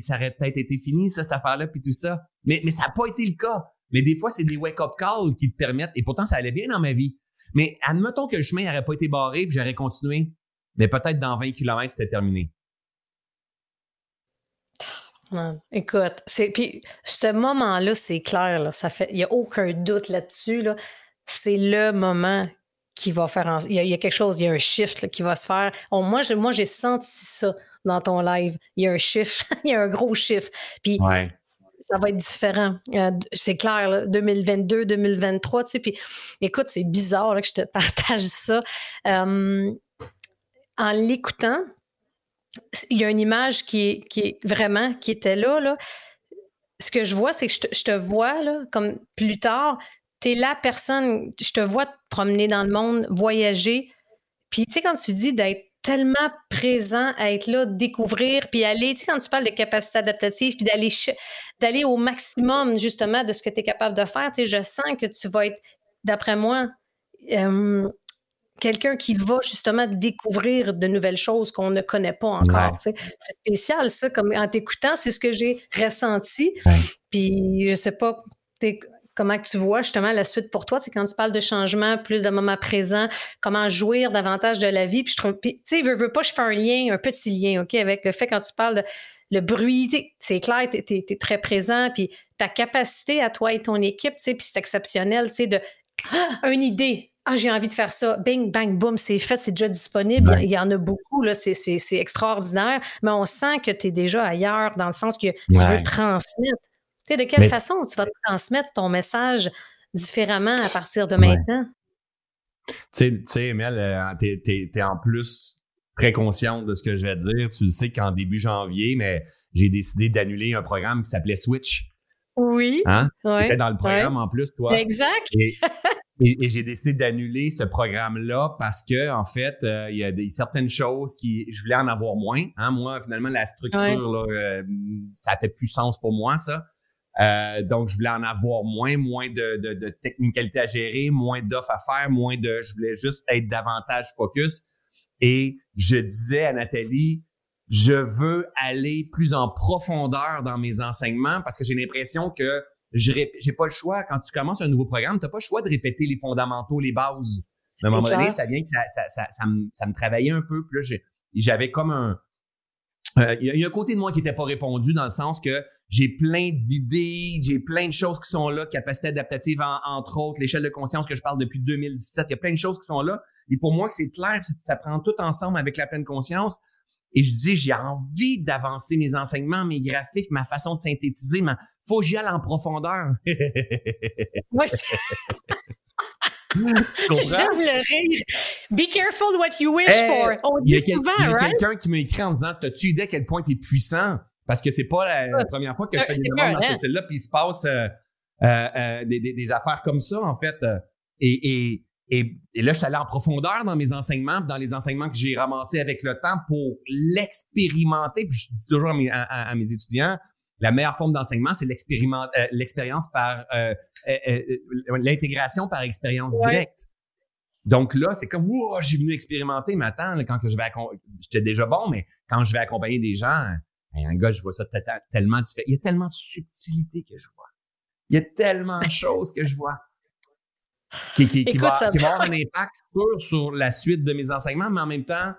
ça aurait peut-être été fini, ça, cette affaire-là, puis tout ça. Mais, mais ça n'a pas été le cas. Mais des fois, c'est des wake-up calls qui te permettent, et pourtant, ça allait bien dans ma vie. Mais admettons que le chemin n'aurait pas été barré, puis j'aurais continué, mais peut-être dans 20 km, c'était terminé. écoute, c'est puis ce moment-là, c'est clair, là, ça fait, il n'y a aucun doute là-dessus. Là, c'est le moment qui va faire, il, y a, quelque chose, il y a un shift qui va se faire. moi, moi, j'ai senti ça dans ton live. Il y a un shift, il y a un gros shift. Puis ça va être différent. Euh, c'est clair, 2022, 2023, tu sais. Puis, écoute, c'est bizarre que je te partage ça. Euh, en l'écoutant, il y a une image qui est, vraiment, qui était là, là. Ce que je vois, c'est que je te, vois, là, comme plus tard, tu es la personne, je te vois te promener dans le monde, voyager. Puis, tu sais, quand tu dis d'être tellement présent à être là, découvrir, puis aller, tu sais, quand tu parles de capacité adaptative, puis d'aller d'aller au maximum justement de ce que tu es capable de faire, tu sais, je sens que tu vas être, d'après moi, euh, quelqu'un qui va justement découvrir de nouvelles choses qu'on ne connaît pas encore. C'est spécial, ça, comme en t'écoutant, c'est ce que j'ai ressenti. Puis je sais pas, comment tu vois justement la suite pour toi? C'est quand tu parles de changement, plus de moments présents, comment jouir davantage de la vie? Puis je trouve, tu sais, veux, veux pas, je fais un lien, un petit lien, OK, avec le fait quand tu parles de le bruit, c'est clair, tu es, très présent, puis ta capacité à toi et ton équipe, tu sais, puis c'est exceptionnel, tu sais, de ah, une idée, ah, j'ai envie de faire ça. Bing, bang, boum, c'est fait, c'est déjà disponible. Il y en a beaucoup, là, c'est, extraordinaire. Mais on sent que tu es déjà ailleurs dans le sens que tu veux transmettre. Tu sais, de quelle façon tu vas transmettre ton message différemment à partir de maintenant? Tu sais, euh, tu es, en plus très consciente de ce que je vais dire. Tu le sais qu'en début janvier, mais j'ai décidé d'annuler un programme qui s'appelait Switch. Oui. Hein? Tu étais dans le programme en plus, toi. Exact. Et, j'ai décidé d'annuler ce programme-là parce que, en fait, euh, il y a des, certaines choses qui, je voulais en avoir moins. Hein? Moi, finalement, la structure, là, euh, ça fait plus sens pour moi, ça. Euh, donc, je voulais en avoir moins, moins de, de, de technicalité à gérer, moins d'offres à faire, moins de. Je voulais juste être davantage focus. Et je disais à Nathalie, je veux aller plus en profondeur dans mes enseignements parce que j'ai l'impression que j'ai pas le choix. Quand tu commences un nouveau programme, tu n'as pas le choix de répéter les fondamentaux, les bases. À un moment donné, ça vient que ça, ça, ça, ça, me, ça me travaillait un peu. Puis là, j'avais comme un, euh, il y, a un côté de moi qui n'était pas répondu dans le sens que j'ai plein d'idées, j'ai plein de choses qui sont là, capacité adaptative entre autres, l'échelle de conscience que je parle depuis 2017, il y a plein de choses qui sont là. Et pour moi, c'est clair, ça prend tout ensemble avec la pleine conscience. Et je dis, j'ai envie d'avancer mes enseignements, mes graphiques, ma façon de synthétiser, mais faut que j'y aille en profondeur. Moi, J'aime le rire. Be careful what you wish for. On dit souvent, Il y a quelqu'un qui m'a écrit en disant T'as-tu idée à quel point tu es puissant? Parce que c'est pas la, première fois que je fais des demandes dans ce style-là, puis il se passe euh, euh, euh, des, des, des, affaires comme ça, en fait. Et, et, et, et, là, je suis allé en profondeur dans mes enseignements, dans les enseignements que j'ai ramassés avec le temps pour l'expérimenter. Puis je dis toujours à mes, à, mes étudiants, la meilleure forme d'enseignement, c'est l'expérience par l'intégration par expérience directe. Donc là, c'est comme, wow, j'ai venu expérimenter, mais attends, quand que je vais, j'étais déjà bon, mais quand je vais accompagner des gens, un gars, je vois ça tellement différent. Il y a tellement de subtilité que je vois. Il y a tellement de choses que je vois qui, qui, qui, va, qui va, avoir un impact sur, sur la suite de mes enseignements, mais en même temps,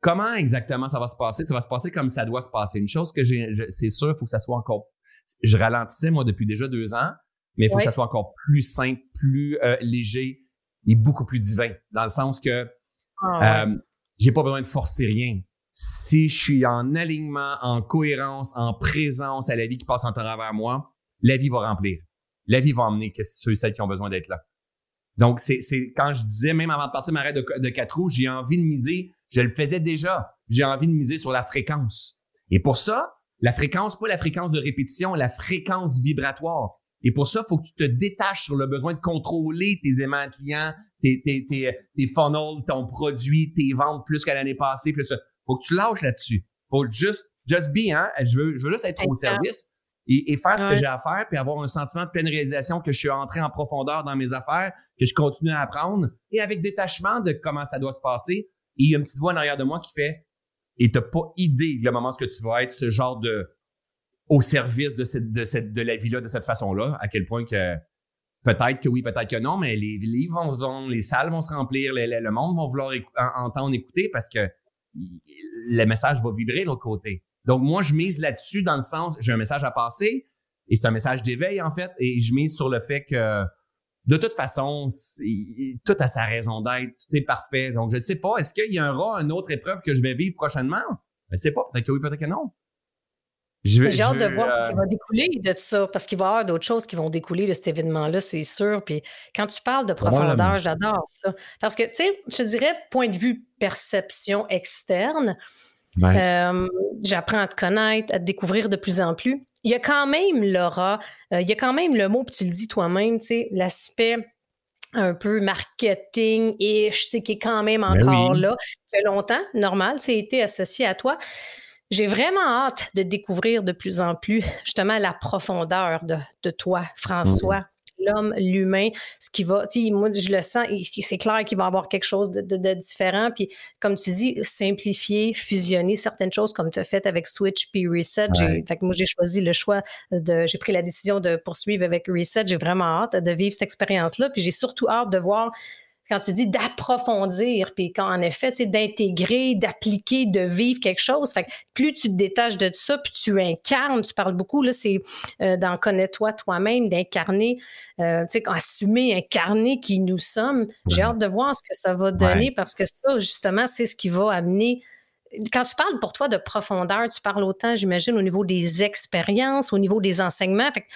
comment exactement ça va se passer? Ça va se passer comme ça doit se passer. Une chose que j'ai, c'est sûr, il faut que ça soit encore, je ralentissais moi depuis déjà deux ans, mais il faut que ça soit encore plus simple, plus euh, léger et beaucoup plus divin, dans le sens que ah, euh, j'ai pas besoin de forcer rien si je suis en alignement, en cohérence, en présence à la vie qui passe en travers moi, la vie va remplir. La vie va emmener ceux et celles qui ont besoin d'être là. Donc, c'est, quand je disais, même avant de partir ma de, de quatre roues, j'ai envie de miser, je le faisais déjà, j'ai envie de miser sur la fréquence. Et pour ça, la fréquence, pas la fréquence de répétition, la fréquence vibratoire. Et pour ça, il faut que tu te détaches sur le besoin de contrôler tes aimants clients, tes, tes, tes, tes funnels, ton produit, tes ventes plus qu'à l'année passée, plus faut que tu lâches là-dessus. Faut juste, just be, hein. Je veux, je veux juste être au service et, faire ce que j'ai à faire puis avoir un sentiment de pleine réalisation que je suis entré en profondeur dans mes affaires, que je continue à apprendre et avec détachement de comment ça doit se passer. Et il y a une petite voix en arrière de moi qui fait, et t'as pas idée le moment où tu vas être ce genre de, au service de cette, de cette, de la vie-là de cette façon-là, à quel point que, Peut-être que oui, peut-être que non, mais les livres vont se vendre, les salles vont se remplir, le monde va vouloir entendre, écouter parce que le message va vibrer de l'autre côté. Donc, moi, je mise là-dessus dans le sens, j'ai un message à passer, et c'est un message d'éveil, en fait, et je mise sur le fait que, de toute façon, tout a sa raison d'être, tout est parfait. Donc, je ne sais pas, est-ce qu'il y aura une autre épreuve que je vais vivre prochainement? Je ne sais pas, peut-être que oui, peut-être que non. J'ai hâte de voir ce qui va découler de ça, parce qu'il va y avoir d'autres choses qui vont découler de cet événement-là, c'est sûr. Puis quand tu parles de profondeur, j'adore ça. Parce que, tu sais, je te dirais, point de vue perception externe, euh, j'apprends à te connaître, à te découvrir de plus en plus. Il y a quand même, Laura, euh, il y a quand même le mot, puis tu le dis toi-même, tu sais, l'aspect un peu marketing et je sais qu'il est quand même ben encore là. Ça fait longtemps, normal, c'est été associé à toi. J'ai vraiment hâte de découvrir de plus en plus justement la profondeur de, de toi, François. L'homme, l'humain, ce qui va, moi je le sens, c'est clair qu'il va y avoir quelque chose de, de, de, différent. Puis comme tu dis, simplifier, fusionner certaines choses comme tu as fait avec Switch puis Reset. Fait que moi j'ai choisi le choix de, j'ai pris la décision de poursuivre avec Reset. J'ai vraiment hâte de vivre cette expérience-là. Puis j'ai surtout hâte de voir quand tu dis d'approfondir, puis quand en effet, c'est d'intégrer, d'appliquer, de vivre quelque chose. Fait que plus tu te détaches de ça, puis tu incarnes, tu parles beaucoup, là, c'est euh, d'en connaître-toi toi-même, d'incarner, euh, tu sais, assumer, incarner qui nous sommes. J'ai hâte de voir ce que ça va donner parce que ça, justement, c'est ce qui va amener quand tu parles pour toi de profondeur, tu parles autant, j'imagine, au niveau des expériences, au niveau des enseignements. Fait que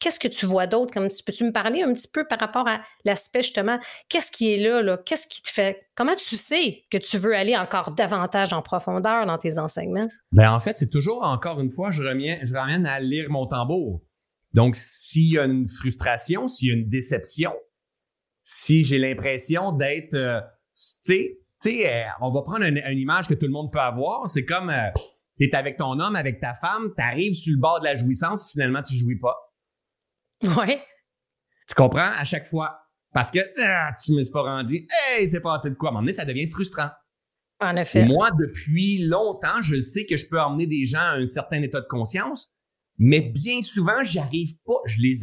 Qu'est-ce que tu vois d'autre? Peux-tu me parler un petit peu par rapport à l'aspect justement, qu'est-ce qui est là? Qu'est-ce qui te fait? Comment tu sais que tu veux aller encore davantage en profondeur dans tes enseignements? Ben en fait, c'est toujours encore une fois, je reviens, je ramène à lire mon tambour. Donc, s'il y a une frustration, s'il y a une déception, si j'ai l'impression d'être, euh, tu sais, euh, on va prendre une, image que tout le monde peut avoir. C'est comme, euh, tu es avec ton homme, avec ta femme, tu arrives sur le bord de la jouissance, finalement, tu jouis pas. Ouais. Tu comprends? À chaque fois. Parce que ah, tu me suis pas rendu. Hey, c'est passé de quoi? À un moment donné, ça devient frustrant. En effet. Moi, depuis longtemps, je sais que je peux emmener des gens à un certain état de conscience, mais bien souvent, j'y arrive pas. Je les,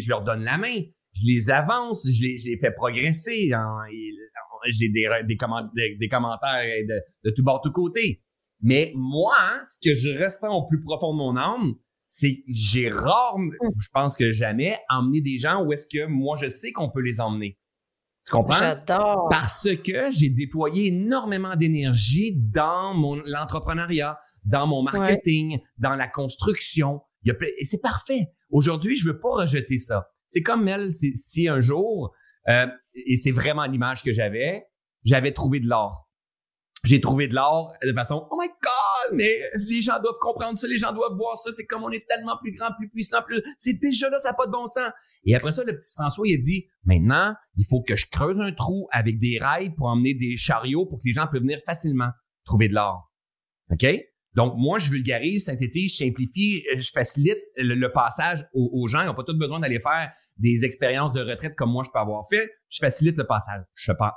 je, leur donne la main, je les avance, je les, je les fais progresser. J'ai des, des, des, commentaires de, de tout bord, tout côté. Mais moi, hein, ce que je ressens au plus profond de mon âme, c'est j'ai rarement, hum. je pense que jamais, emmené des gens où est-ce que moi je sais qu'on peut les emmener. Tu comprends? J'adore. Parce que j'ai déployé énormément d'énergie dans mon l'entrepreneuriat, dans mon marketing, dans la construction. Il y a, et c'est parfait. Aujourd'hui, je veux pas rejeter ça. C'est comme elle, si, un jour, euh, et c'est vraiment l'image que j'avais, j'avais trouvé de l'or. J'ai trouvé de l'or de façon, oh my God, mais les gens doivent comprendre ça, les gens doivent voir ça. C'est comme on est tellement plus grand, plus puissant, plus. C'est déjà là, ça n'a pas de bon sens. Et après ça, le petit François, il a dit maintenant, il faut que je creuse un trou avec des rails pour emmener des chariots pour que les gens peuvent venir facilement trouver de l'or. OK? Donc, moi, je vulgarise, synthétise, je simplifie, je facilite le, passage aux, gens. Ils n'ont pas tous besoin d'aller faire des expériences de retraite comme moi je peux avoir fait. Je facilite le passage.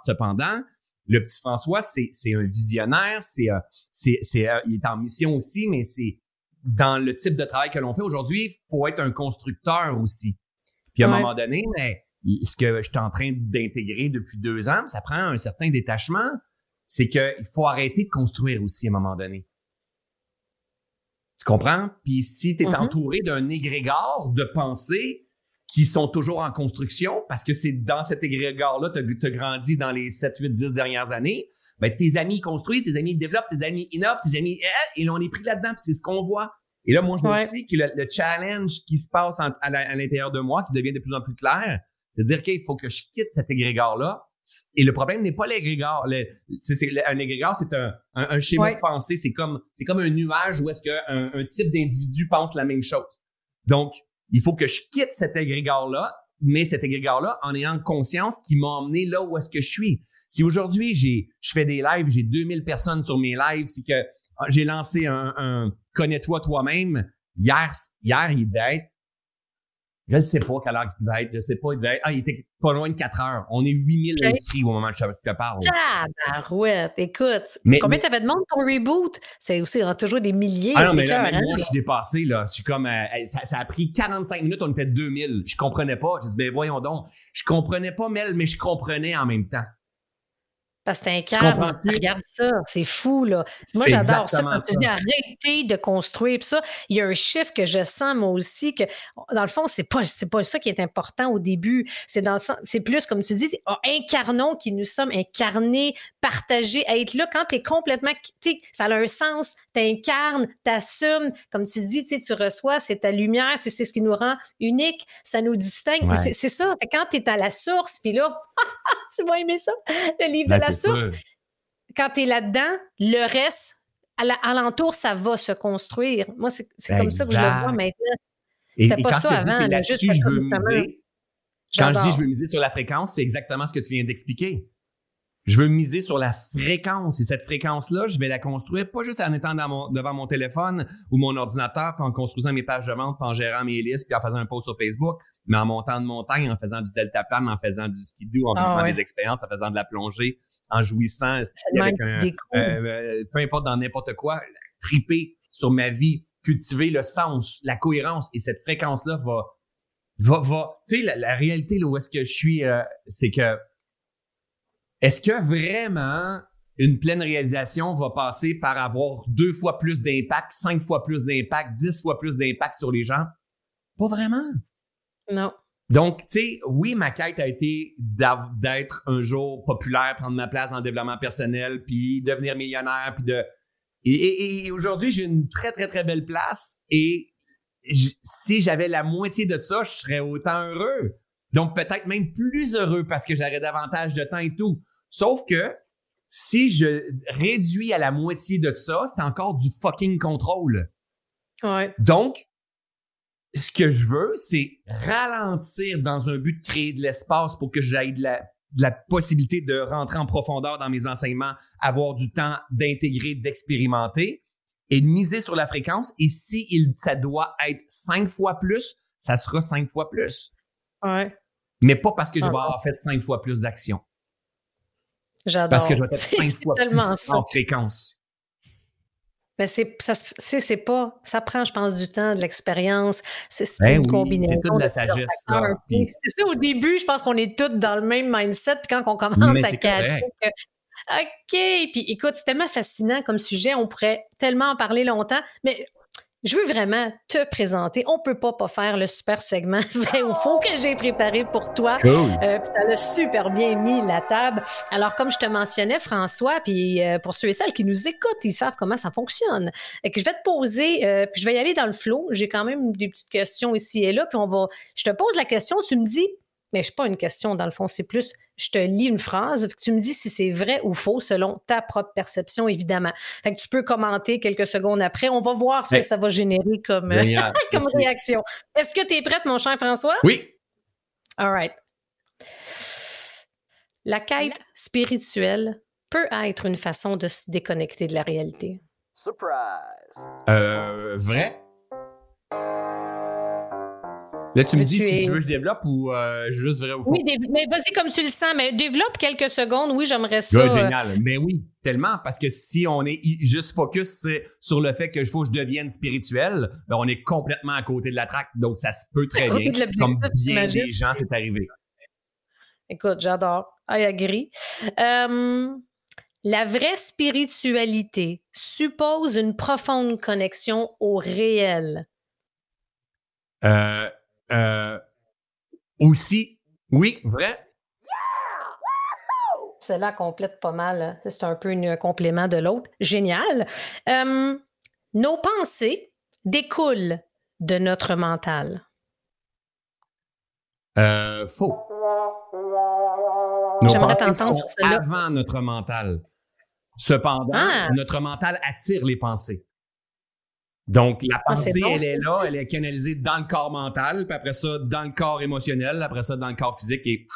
Cependant, le petit François, c'est un visionnaire, c'est euh, c'est euh, il est en mission aussi, mais c'est dans le type de travail que l'on fait aujourd'hui, il faut être un constructeur aussi. Puis à un moment donné, mais ce que je suis en train d'intégrer depuis deux ans, ça prend un certain détachement, c'est qu'il faut arrêter de construire aussi à un moment donné. Tu comprends? Puis si tu es mm-hmm. entouré d'un égrégore de pensées qui sont toujours en construction, parce que c'est dans cet égrégore-là, tu as, grandi dans les 7, 8, 10 dernières années, ben, tes amis construisent, tes amis développent, tes amis innovent, tes amis... Eh, et là, on est pris là-dedans, puis c'est ce qu'on voit. Et là, moi, je me sais que le, challenge qui se passe à l'intérieur de moi, qui devient de plus en plus clair, c'est de dire qu'il faut que je quitte cet égrégore-là et le problème n'est pas l'égrégore. un égrégore, c'est un, schéma de pensée. C'est comme, c'est comme un nuage où est-ce qu'un un type d'individu pense la même chose. Donc, il faut que je quitte cet égrégore-là, mais cet égrégore-là en ayant conscience qui m'a emmené là où est-ce que je suis. Si aujourd'hui, j'ai, je fais des lives, j'ai 2000 personnes sur mes lives, c'est que ah, j'ai lancé un, un connais-toi toi-même. Hier, hier, il devait je ne sais pas quelle heure il devait être. Je sais pas, il devait être. Ah, il était pas loin de 4 heures. On est 8000 inscrits au moment où je te parle. Ah, barouette. Écoute. Mais, combien t'avais de monde ton reboot? C'est aussi, il y aura toujours des milliers. Ah non, mais là, moi, je suis dépassé, là. Je suis comme, euh, ça, a pris 45 minutes, on était 2000. Je comprenais pas. Je dis, ben, voyons donc. Je comprenais pas, Mel, mais je comprenais en même temps. Parce que c'est un. Regarde ça, c'est fou, là. Moi, j'adore ça. Quand tu dis arrêter de construire. Puis ça, il y a un chiffre que je sens, moi aussi, que dans le fond, c'est pas, c'est pas ça qui est important au début. C'est dans c'est plus, comme tu dis, oh, incarnons qui nous sommes, incarnés, partagés, être là quand tu es complètement, tu ça a un sens, t'incarnes, t'assumes, comme tu dis, tu reçois, c'est ta lumière, c'est ce qui nous rend unique, ça nous distingue. C'est ça. Quand tu es à la source, puis là, tu vas aimer ça, le livre de ben, la. Quand tu es là-dedans, le reste, à l'entour, ça va se construire. Moi, c'est comme ça que je le vois maintenant. C'était pas ça avant. Là, juste je veux miser, quand je dis je veux miser sur la fréquence, c'est exactement ce que tu viens d'expliquer. Je veux miser sur la fréquence et cette fréquence-là, je vais la construire pas juste en étant devant mon téléphone ou mon ordinateur, puis en construisant mes pages de vente, puis en gérant mes listes, puis en faisant un post sur Facebook, mais en montant de montagne, en faisant du deltaplane, en faisant du ski-doo, en ah faisant des expériences, en faisant de la plongée, en jouissant avec un, euh, euh, peu importe dans n'importe quoi, triper sur ma vie, cultiver le sens, la cohérence et cette fréquence-là va va va tu sais la, réalité là où est-ce que je suis euh, c'est que est-ce que vraiment une pleine réalisation va passer par avoir deux fois plus d'impact, cinq fois plus d'impact, dix fois plus d'impact sur les gens? Pas vraiment. Non. Donc, tu sais, oui, ma quête a été d'être un jour populaire, prendre ma place en développement personnel, puis devenir millionnaire, puis de... Et, aujourd'hui, j'ai une très, très, très belle place. Et si j'avais la moitié de ça, je serais autant heureux. Donc, peut-être même plus heureux parce que j'aurais davantage de temps et tout. Sauf que si je réduis à la moitié de ça, c'est encore du fucking contrôle. Ouais. Donc, ce que je veux, c'est ralentir dans un but de créer de l'espace pour que j'aille de la, de la possibilité de rentrer en profondeur dans mes enseignements, avoir du temps d'intégrer, d'expérimenter et de miser sur la fréquence. Et si il, ça doit être cinq fois plus, ça sera cinq fois plus. Ouais. Mais pas parce que je vais avoir fait cinq fois plus d'actions. J'adore. Parce que je vais être cinq fois plus en fréquence. Mais c'est ça c'est pas ça prend je pense du temps de l'expérience. C'est ben une combinaison c'est toute la sagesse c'est ça au début je pense qu'on est tous dans le même mindset puis quand on commence à catcher OK puis écoute c'est tellement fascinant comme sujet on pourrait tellement en parler longtemps mais je veux vraiment te présenter. On peut pas pas faire le super segment vrai ou faux que j'ai préparé pour toi. Cool. Euh, ça l'a super bien mis la table. Alors comme je te mentionnais François, puis euh, pour ceux et celles qui nous écoutent, ils savent comment ça fonctionne. Et que je vais te poser, euh, puis je vais y aller dans le flow. J'ai quand même des petites questions ici et là, puis on va. Je te pose la question, tu me dis mais je pas une question dans le fond, c'est plus je te lis une phrase, tu me dis si c'est vrai ou faux selon ta propre perception évidemment. Fait que tu peux commenter quelques secondes après, on va voir ce que ça va générer comme comme réaction. Est-ce que tu es prête mon cher François? Oui. All right. La quête spirituelle peut être une façon de se déconnecter de la réalité. Surprise. Euh, vrai? Là, tu me dis si tu veux que je développe ou euh, juste vrai ou faux? Oui, mais vas-y comme tu le sens, mais développe quelques secondes. Oui, j'aimerais ça. Ouais, génial. Mais oui, tellement, parce que si on est juste focus sur le fait que je faut que je devienne spirituel, ben on est complètement à côté de la traque. Donc, ça se peut très bien. comme bien des gens, c'est arrivé. Écoute, j'adore. I agree. Euh, la vraie spiritualité suppose une profonde connexion au réel. Euh, euh, aussi, oui, vrai. Celle-là complète pas mal. Hein. C'est un peu un complément de l'autre. Génial. Euh, nos pensées découlent de notre mental. Euh, faux. J'aimerais t'entendre sur cela. Avant notre mental. Cependant, ah. notre mental attire les pensées. Donc, la ah, pensée, elle est là, elle est canalisée dans le corps mental, puis après ça, dans le corps émotionnel, après ça, dans le corps physique et.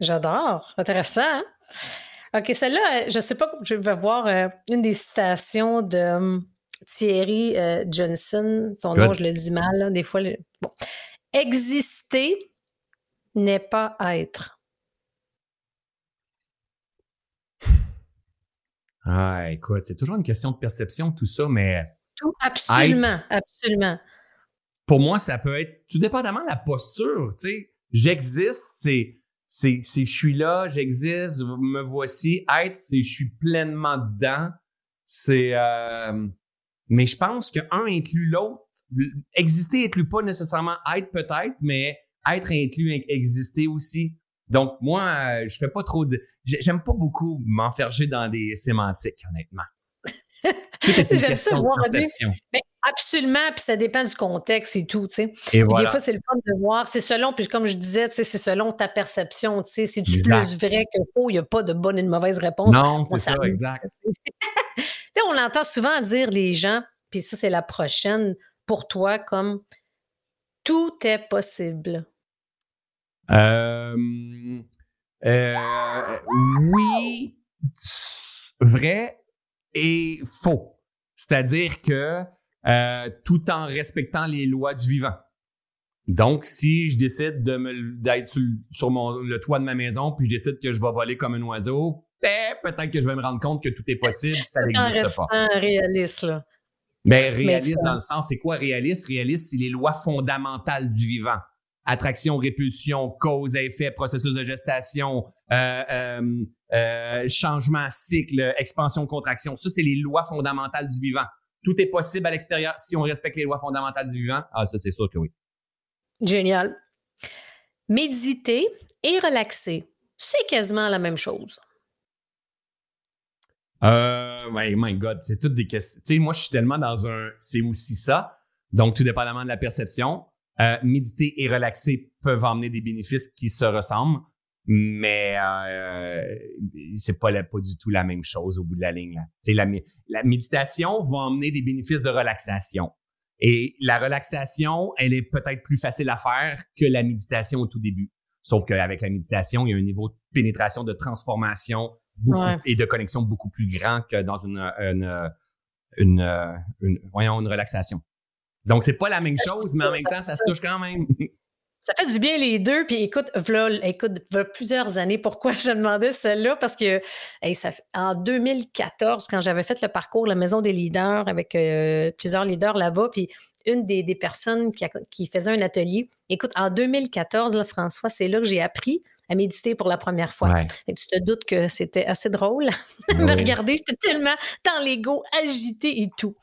J'adore. Intéressant. Hein? OK, celle-là, euh, je sais pas, je vais voir euh, une des citations de hum, Thierry euh, Johnson. Son nom, je le dis mal, des fois. Bon. Exister n'est pas être. Ah, écoute, c'est toujours une question de perception, tout ça, mais. Tout, absolument, absolument. Pour moi, ça peut être tout dépendamment de la posture, tu sais. J'existe, c'est, c'est, c'est, je suis là, j'existe, me voici. Être, c'est, je suis pleinement dedans. C'est, euh, mais je pense que un inclut l'autre. Exister inclut pas nécessairement être peut-être, mais être inclut exister aussi. Donc, moi, euh, je fais pas trop de. J'aime pas beaucoup m'enferger dans des sémantiques, honnêtement. J'aime ça voir dire. Ben, absolument, puis ça dépend du contexte et tout, tu sais. Et Des fois, c'est le fun de voir. C'est selon, puis comme je disais, tu sais, c'est selon ta perception, tu sais. C'est du plus vrai que faux? Il n'y a pas de bonne et de mauvaise réponse. Non, c'est ça, exact. tu sais, on entend souvent dire les gens, puis ça, c'est la prochaine pour toi, comme tout est possible. Euh, euh, oui, vrai et faux. C'est-à-dire que euh, tout en respectant les lois du vivant. Donc, si je décide de me d'être sur, mon, le toit de ma maison, puis je décide que je vais voler comme un oiseau, ben, peut-être que je vais me rendre compte que tout est possible, ça n'existe pas. réaliste, là. Mais réaliste dans le sens, c'est quoi réaliste? Réaliste, c'est les lois fondamentales du vivant attraction, répulsion, cause, effet, processus de gestation, euh, euh, euh, changement, cycle, expansion, contraction. Ça, c'est les lois fondamentales du vivant. Tout est possible à l'extérieur si on respecte les lois fondamentales du vivant. Ah, ça, c'est sûr que oui. Génial. Méditer et relaxer, c'est quasiment la même chose. Euh, ouais, my God, c'est toutes des questions. Tu sais, moi, je suis tellement dans un, c'est aussi ça. Donc, tout dépendamment de la perception. Euh, méditer et relaxer peuvent emmener des bénéfices qui se ressemblent, mais euh, c'est pas, pas du tout la même chose au bout de la ligne. Là. La, la méditation va emmener des bénéfices de relaxation. Et la relaxation, elle est peut-être plus facile à faire que la méditation au tout début. Sauf qu'avec la méditation, il y a un niveau de pénétration, de transformation et de connexion beaucoup plus grand que dans une, une, une, une, voyons, une relaxation. Donc, c'est pas la même chose, mais en même temps, ça se touche quand même. Ça fait du bien les deux. Puis écoute, voilà, écoute, plusieurs années, pourquoi je demandais celle-là? Parce que ça, en 2014, quand j'avais fait le parcours La Maison des leaders avec euh, plusieurs leaders là-bas, puis une des, personnes qui, qui, faisait un atelier, écoute, en 2014, là, François, c'est là que j'ai appris à méditer pour la première fois. Et tu te doutes que c'était assez drôle de ah regarder. J'étais tellement dans l'ego agité et tout.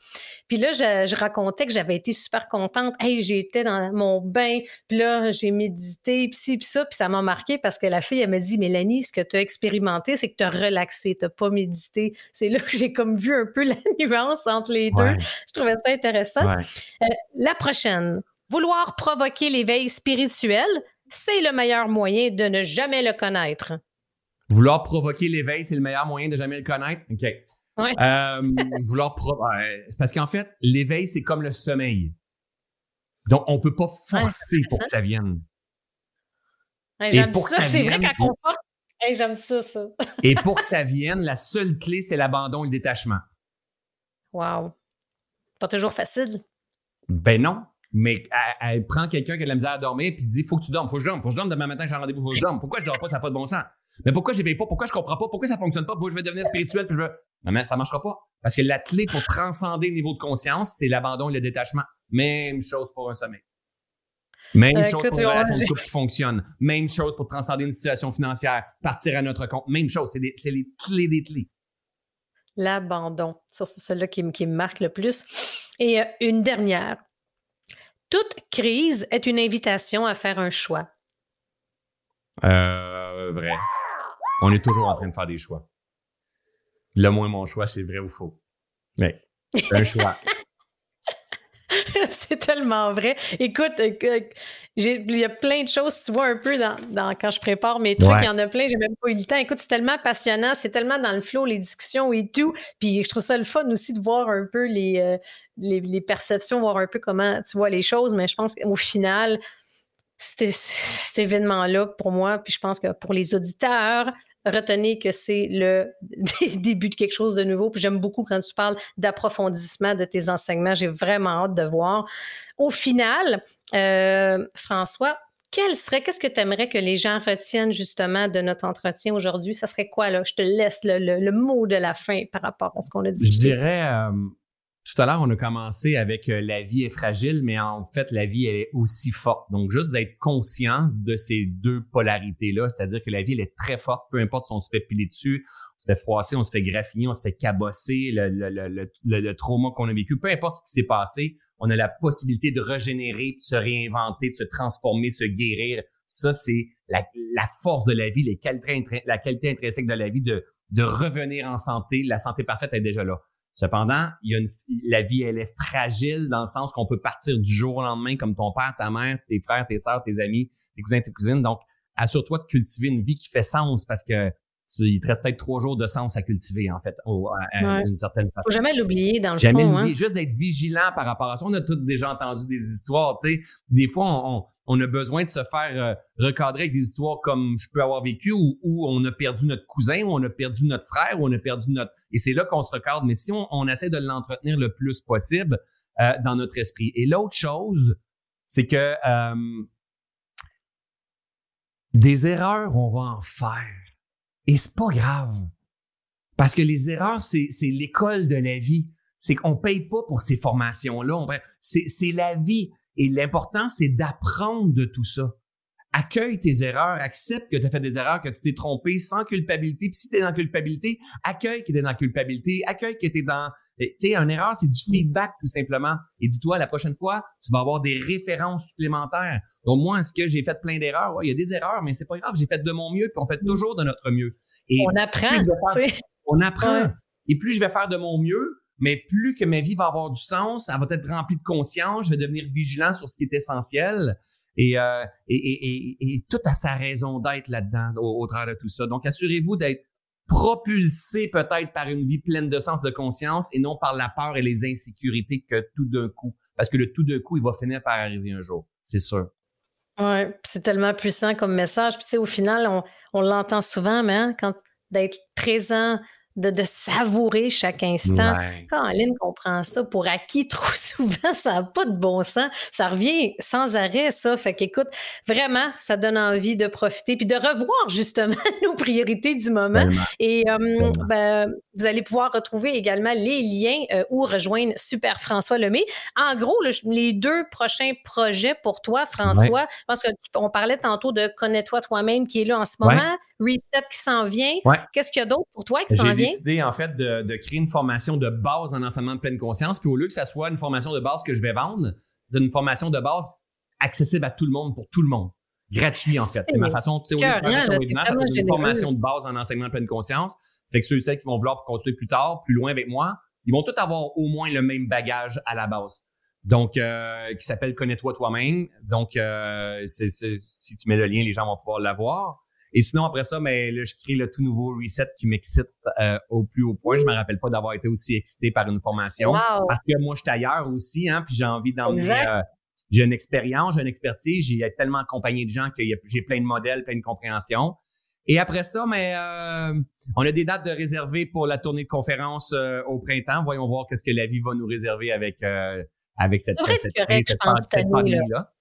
Puis là, je, racontais que j'avais été super contente. Hey, j'étais dans mon bain, puis là, j'ai médité, puis ci, puis ça, puis ça m'a marqué parce que la fille, elle m'a dit, Mélanie, ce que tu as expérimenté, c'est que tu as relaxé, tu n'as pas médité. C'est là que j'ai comme vu un peu la nuance entre les deux. Je trouvais ça intéressant. Euh, la prochaine, vouloir provoquer l'éveil spirituel, c'est le meilleur moyen de ne jamais le connaître. Vouloir provoquer l'éveil, c'est le meilleur moyen de jamais le connaître? OK. Ouais. Euh, vouloir pro- ouais, c'est parce qu'en fait, l'éveil, c'est comme le sommeil. Donc, on peut pas forcer Ouais, pour que ça vienne. J'aime ça. C'est vrai vienne, quand on force. Hey, j'aime ça, ça. Et pour que ça vienne, la seule clé, c'est l'abandon et le détachement. Wow. Pas toujours facile. Ben non. Mais elle, elle prend quelqu'un qui a de la misère à dormir puis dit faut que tu dormes, faut que je dorme, faut que je dorme demain matin, j'ai un rendez-vous, faut que je dorme. Pourquoi je dors pas, ça n'a pas de bon sens. Mais pourquoi je pas, pourquoi je comprends pas, pourquoi ça fonctionne pas, pourquoi je vais devenir spirituel puis je veux. Non, mais ça marchera pas. Parce que la clé pour transcender le niveau de conscience, c'est l'abandon et le détachement. Même chose pour un sommeil. Même Euh, chose pour une on- relation de couple qui fonctionne. Même chose pour transcender une situation financière, partir à notre compte. Même chose. C'est les clés des clés. L'abandon. C'est celle-là qui, me- qui me marque le plus. Et euh, une dernière. Toute crise est une invitation à faire un choix. Euh, vrai. On est toujours en train de faire des choix. Le moins mon choix, c'est vrai ou faux? Mais c'est un choix. c'est tellement vrai. Écoute, euh, euh, il y a plein de choses, tu vois, un peu dans, dans- quand je prépare mes trucs, Ouais. il y en a plein, j'ai même pas eu le temps. Écoute, c'est tellement passionnant, c'est tellement dans le flow, les discussions et tout. Puis je trouve ça le fun aussi de voir un peu les, euh, les, les perceptions, voir un peu comment tu vois les choses. Mais je pense qu'au final, c'était- cet événement-là, pour moi, puis je pense que pour les auditeurs, retenez que c'est le début de quelque chose de nouveau. Puis j'aime beaucoup quand tu parles d'approfondissement de tes enseignements. J'ai vraiment hâte de voir. Au final, euh, François, quel serait, qu'est-ce que tu aimerais que les gens retiennent justement de notre entretien aujourd'hui? Ça serait quoi, là? Je te laisse le, le- le mot de la fin par rapport à ce qu'on a dit. Je dirais, euh, tout à l'heure, on a commencé avec euh, la vie est fragile, mais en fait, la vie, elle est aussi forte. Donc, juste d'être conscient de ces deux polarités-là, c'est-à-dire que la vie, elle est très forte, peu importe si on se fait piler dessus, on se fait froisser, on se fait graffiner, on se fait cabosser, le, le, le, le, trauma qu'on a vécu, peu importe ce qui s'est passé, on a la possibilité de régénérer, de se réinventer, de se transformer, se guérir. Ça, c'est la, la force de la vie, les la qualité intrinsèque de la vie, de, de revenir en santé. La santé parfaite est déjà là. Cependant, la vie, elle est fragile dans le sens qu'on peut partir du jour au lendemain comme ton père, ta mère, tes frères, tes sœurs, tes amis, tes cousins, tes cousines. Donc, assure-toi de cultiver une vie qui fait sens parce que il te reste peut-être trois jours de sens à cultiver, en fait, au- à, Ouais. une certaine façon. Faut jamais l'oublier dans le Jamais fond. l'oublier, Hein? juste d'être vigilant par rapport à ça. On a tous déjà entendu des histoires, tu sais. Des fois, on, on- on a besoin de se faire euh, recadrer avec des histoires comme je peux avoir vécu où, où on a perdu notre cousin, où on a perdu notre frère, où on a perdu notre... Et c'est là qu'on se recadre. Mais si on, on essaie de l'entretenir le plus possible euh, dans notre esprit. Et l'autre chose, c'est que euh, des erreurs, on va en faire. Et c'est pas grave. Parce que les erreurs, c'est l'école de la vie. C'est qu'on paye pas pour ces formations-là. C'est la vie. Et l'important, c'est d'apprendre de tout ça. Accueille tes erreurs, accepte que tu as fait des erreurs, que tu t'es trompé sans culpabilité. Puis si tu es dans culpabilité, accueille que tu es dans culpabilité, accueille que tu es dans... Tu sais, une erreur, c'est du feedback tout simplement. Et dis-toi, la prochaine fois, tu vas avoir des références supplémentaires. Donc moi, est-ce que j'ai fait plein d'erreurs? Ouais, il y a des erreurs, mais c'est pas grave, j'ai fait de mon mieux, puis on fait toujours de notre mieux. Et On apprend. faire- on apprend. Ouais. Et plus je vais faire de mon mieux, mais plus que ma vie va avoir du sens, elle va être remplie de conscience, je vais devenir vigilant sur ce qui est essentiel. Et, euh, et, et, et, et tout a sa raison d'être là-dedans, au, au travers de tout ça. Donc, assurez-vous d'être propulsé peut-être par une vie pleine de sens de conscience et non par la peur et les insécurités que tout d'un coup. Parce que le tout d'un coup, il va finir par arriver un jour. C'est sûr. Puis c'est tellement puissant comme message. Puis, tu sais, au final, on, on l'entend souvent, mais hein, quand d'être présent, de, de savourer chaque instant. Ouais. Quand Aline comprend ça pour acquis trop souvent, ça n'a pas de bon sens. Ça revient sans arrêt, ça. Fait qu'écoute, vraiment, ça donne envie de profiter puis de revoir justement nos priorités du moment. Tellement. Et euh, ben, vous allez pouvoir retrouver également les liens euh, ou rejoindre Super François Lemay. En gros, les deux prochains projets pour toi, François, parce que tu- on parlait tantôt de Connais-toi toi-même qui est là en ce Ouais. moment, Reset qui s'en vient. Qu'est-ce qu'il y a d'autre pour toi qui s'en vient? Décidé en fait de, de créer une formation de base en enseignement de pleine conscience. Puis au lieu que ça soit une formation de base que je vais vendre, d'une formation de base accessible à tout le monde pour tout le monde. Gratuit en fait. C'est ma façon, tu sais, au lieu de faire un webinaire, ça une formation de base en enseignement de pleine conscience. Fait que ceux et celles qui vont vouloir continuer plus tard, plus loin avec moi, ils vont tous avoir au moins le même bagage à la base. Donc, euh, qui s'appelle Connais-toi toi-même. Donc, euh, c'est, si tu mets le lien, les gens vont pouvoir l'avoir. Et sinon, après ça, mais ben, là, je crée le tout nouveau reset qui m'excite euh, au plus haut point. Je me rappelle pas d'avoir été aussi excité par une formation. Parce que moi, je suis ailleurs aussi, hein, puis j'ai envie d'emmener. Euh, j'ai une expérience, j'ai une expertise, j'ai tellement accompagné de gens que j'ai plein de modèles, plein de compréhension. Et après ça, mais euh, on a des dates de réserver pour la tournée de conférence au printemps. Voyons voir qu'est-ce que la vie va nous réserver avec avec cette, cette, cette, pandémie-là.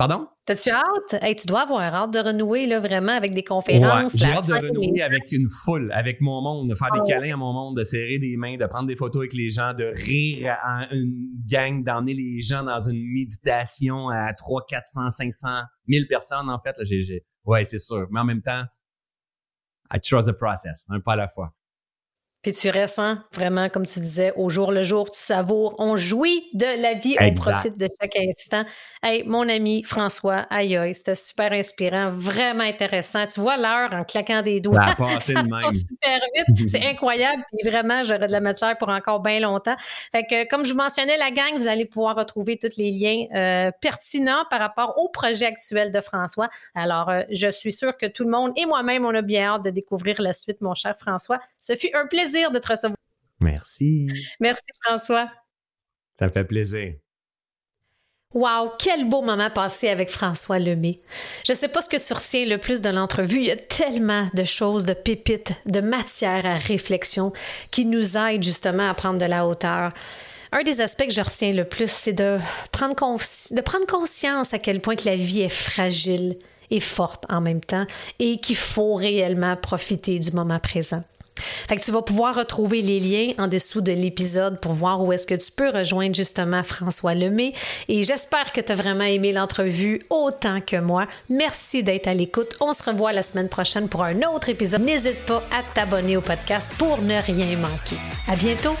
Pardon? T'as-tu hâte? Hey, tu dois avoir hâte de renouer là, vraiment avec des conférences. Ouais, j'ai hâte de renouer avec une foule, avec mon monde, de faire des câlins à mon monde, de serrer des mains, de prendre des photos avec les gens, de rire en une gang, d'emmener les gens dans une méditation à 3, 400, 500, 1000 personnes en fait. Là, j'ai, Ouais, c'est sûr. Mais en même temps, I trust the process, un pas à la fois. Puis tu restes hein, vraiment, comme tu disais, au jour le jour, tu savoures, on jouit de la vie, on profite de chaque instant. Hey, mon ami François, aïe aïe, c'était super inspirant, vraiment intéressant. Tu vois l'heure en claquant des doigts. Ça passe super vite, c'est incroyable. Puis vraiment, j'aurais de la matière pour encore bien longtemps. Fait que, comme je vous mentionnais, la gang, vous allez pouvoir retrouver tous les liens euh, pertinents par rapport au projet actuel de François. Alors, euh, je suis sûre que tout le monde et moi-même, on a bien hâte de découvrir la suite, mon cher François. Ce fut un plaisir de te recevoir. Merci. Merci, François. Ça me fait plaisir. Wow, quel beau moment passé avec François Lemay. Je ne sais pas ce que tu retiens le plus de l'entrevue. Il y a tellement de choses, de pépites, de matière à réflexion qui nous aident justement à prendre de la hauteur. Un des aspects que je retiens le plus, c'est de prendre, de prendre conscience à quel point que la vie est fragile et forte en même temps et qu'il faut réellement profiter du moment présent. Fait que tu vas pouvoir retrouver les liens en dessous de l'épisode pour voir où est-ce que tu peux rejoindre justement François Lemay. Et j'espère que tu as vraiment aimé l'entrevue autant que moi. Merci d'être à l'écoute. On se revoit la semaine prochaine pour un autre épisode. N'hésite pas à t'abonner au podcast pour ne rien manquer. À bientôt!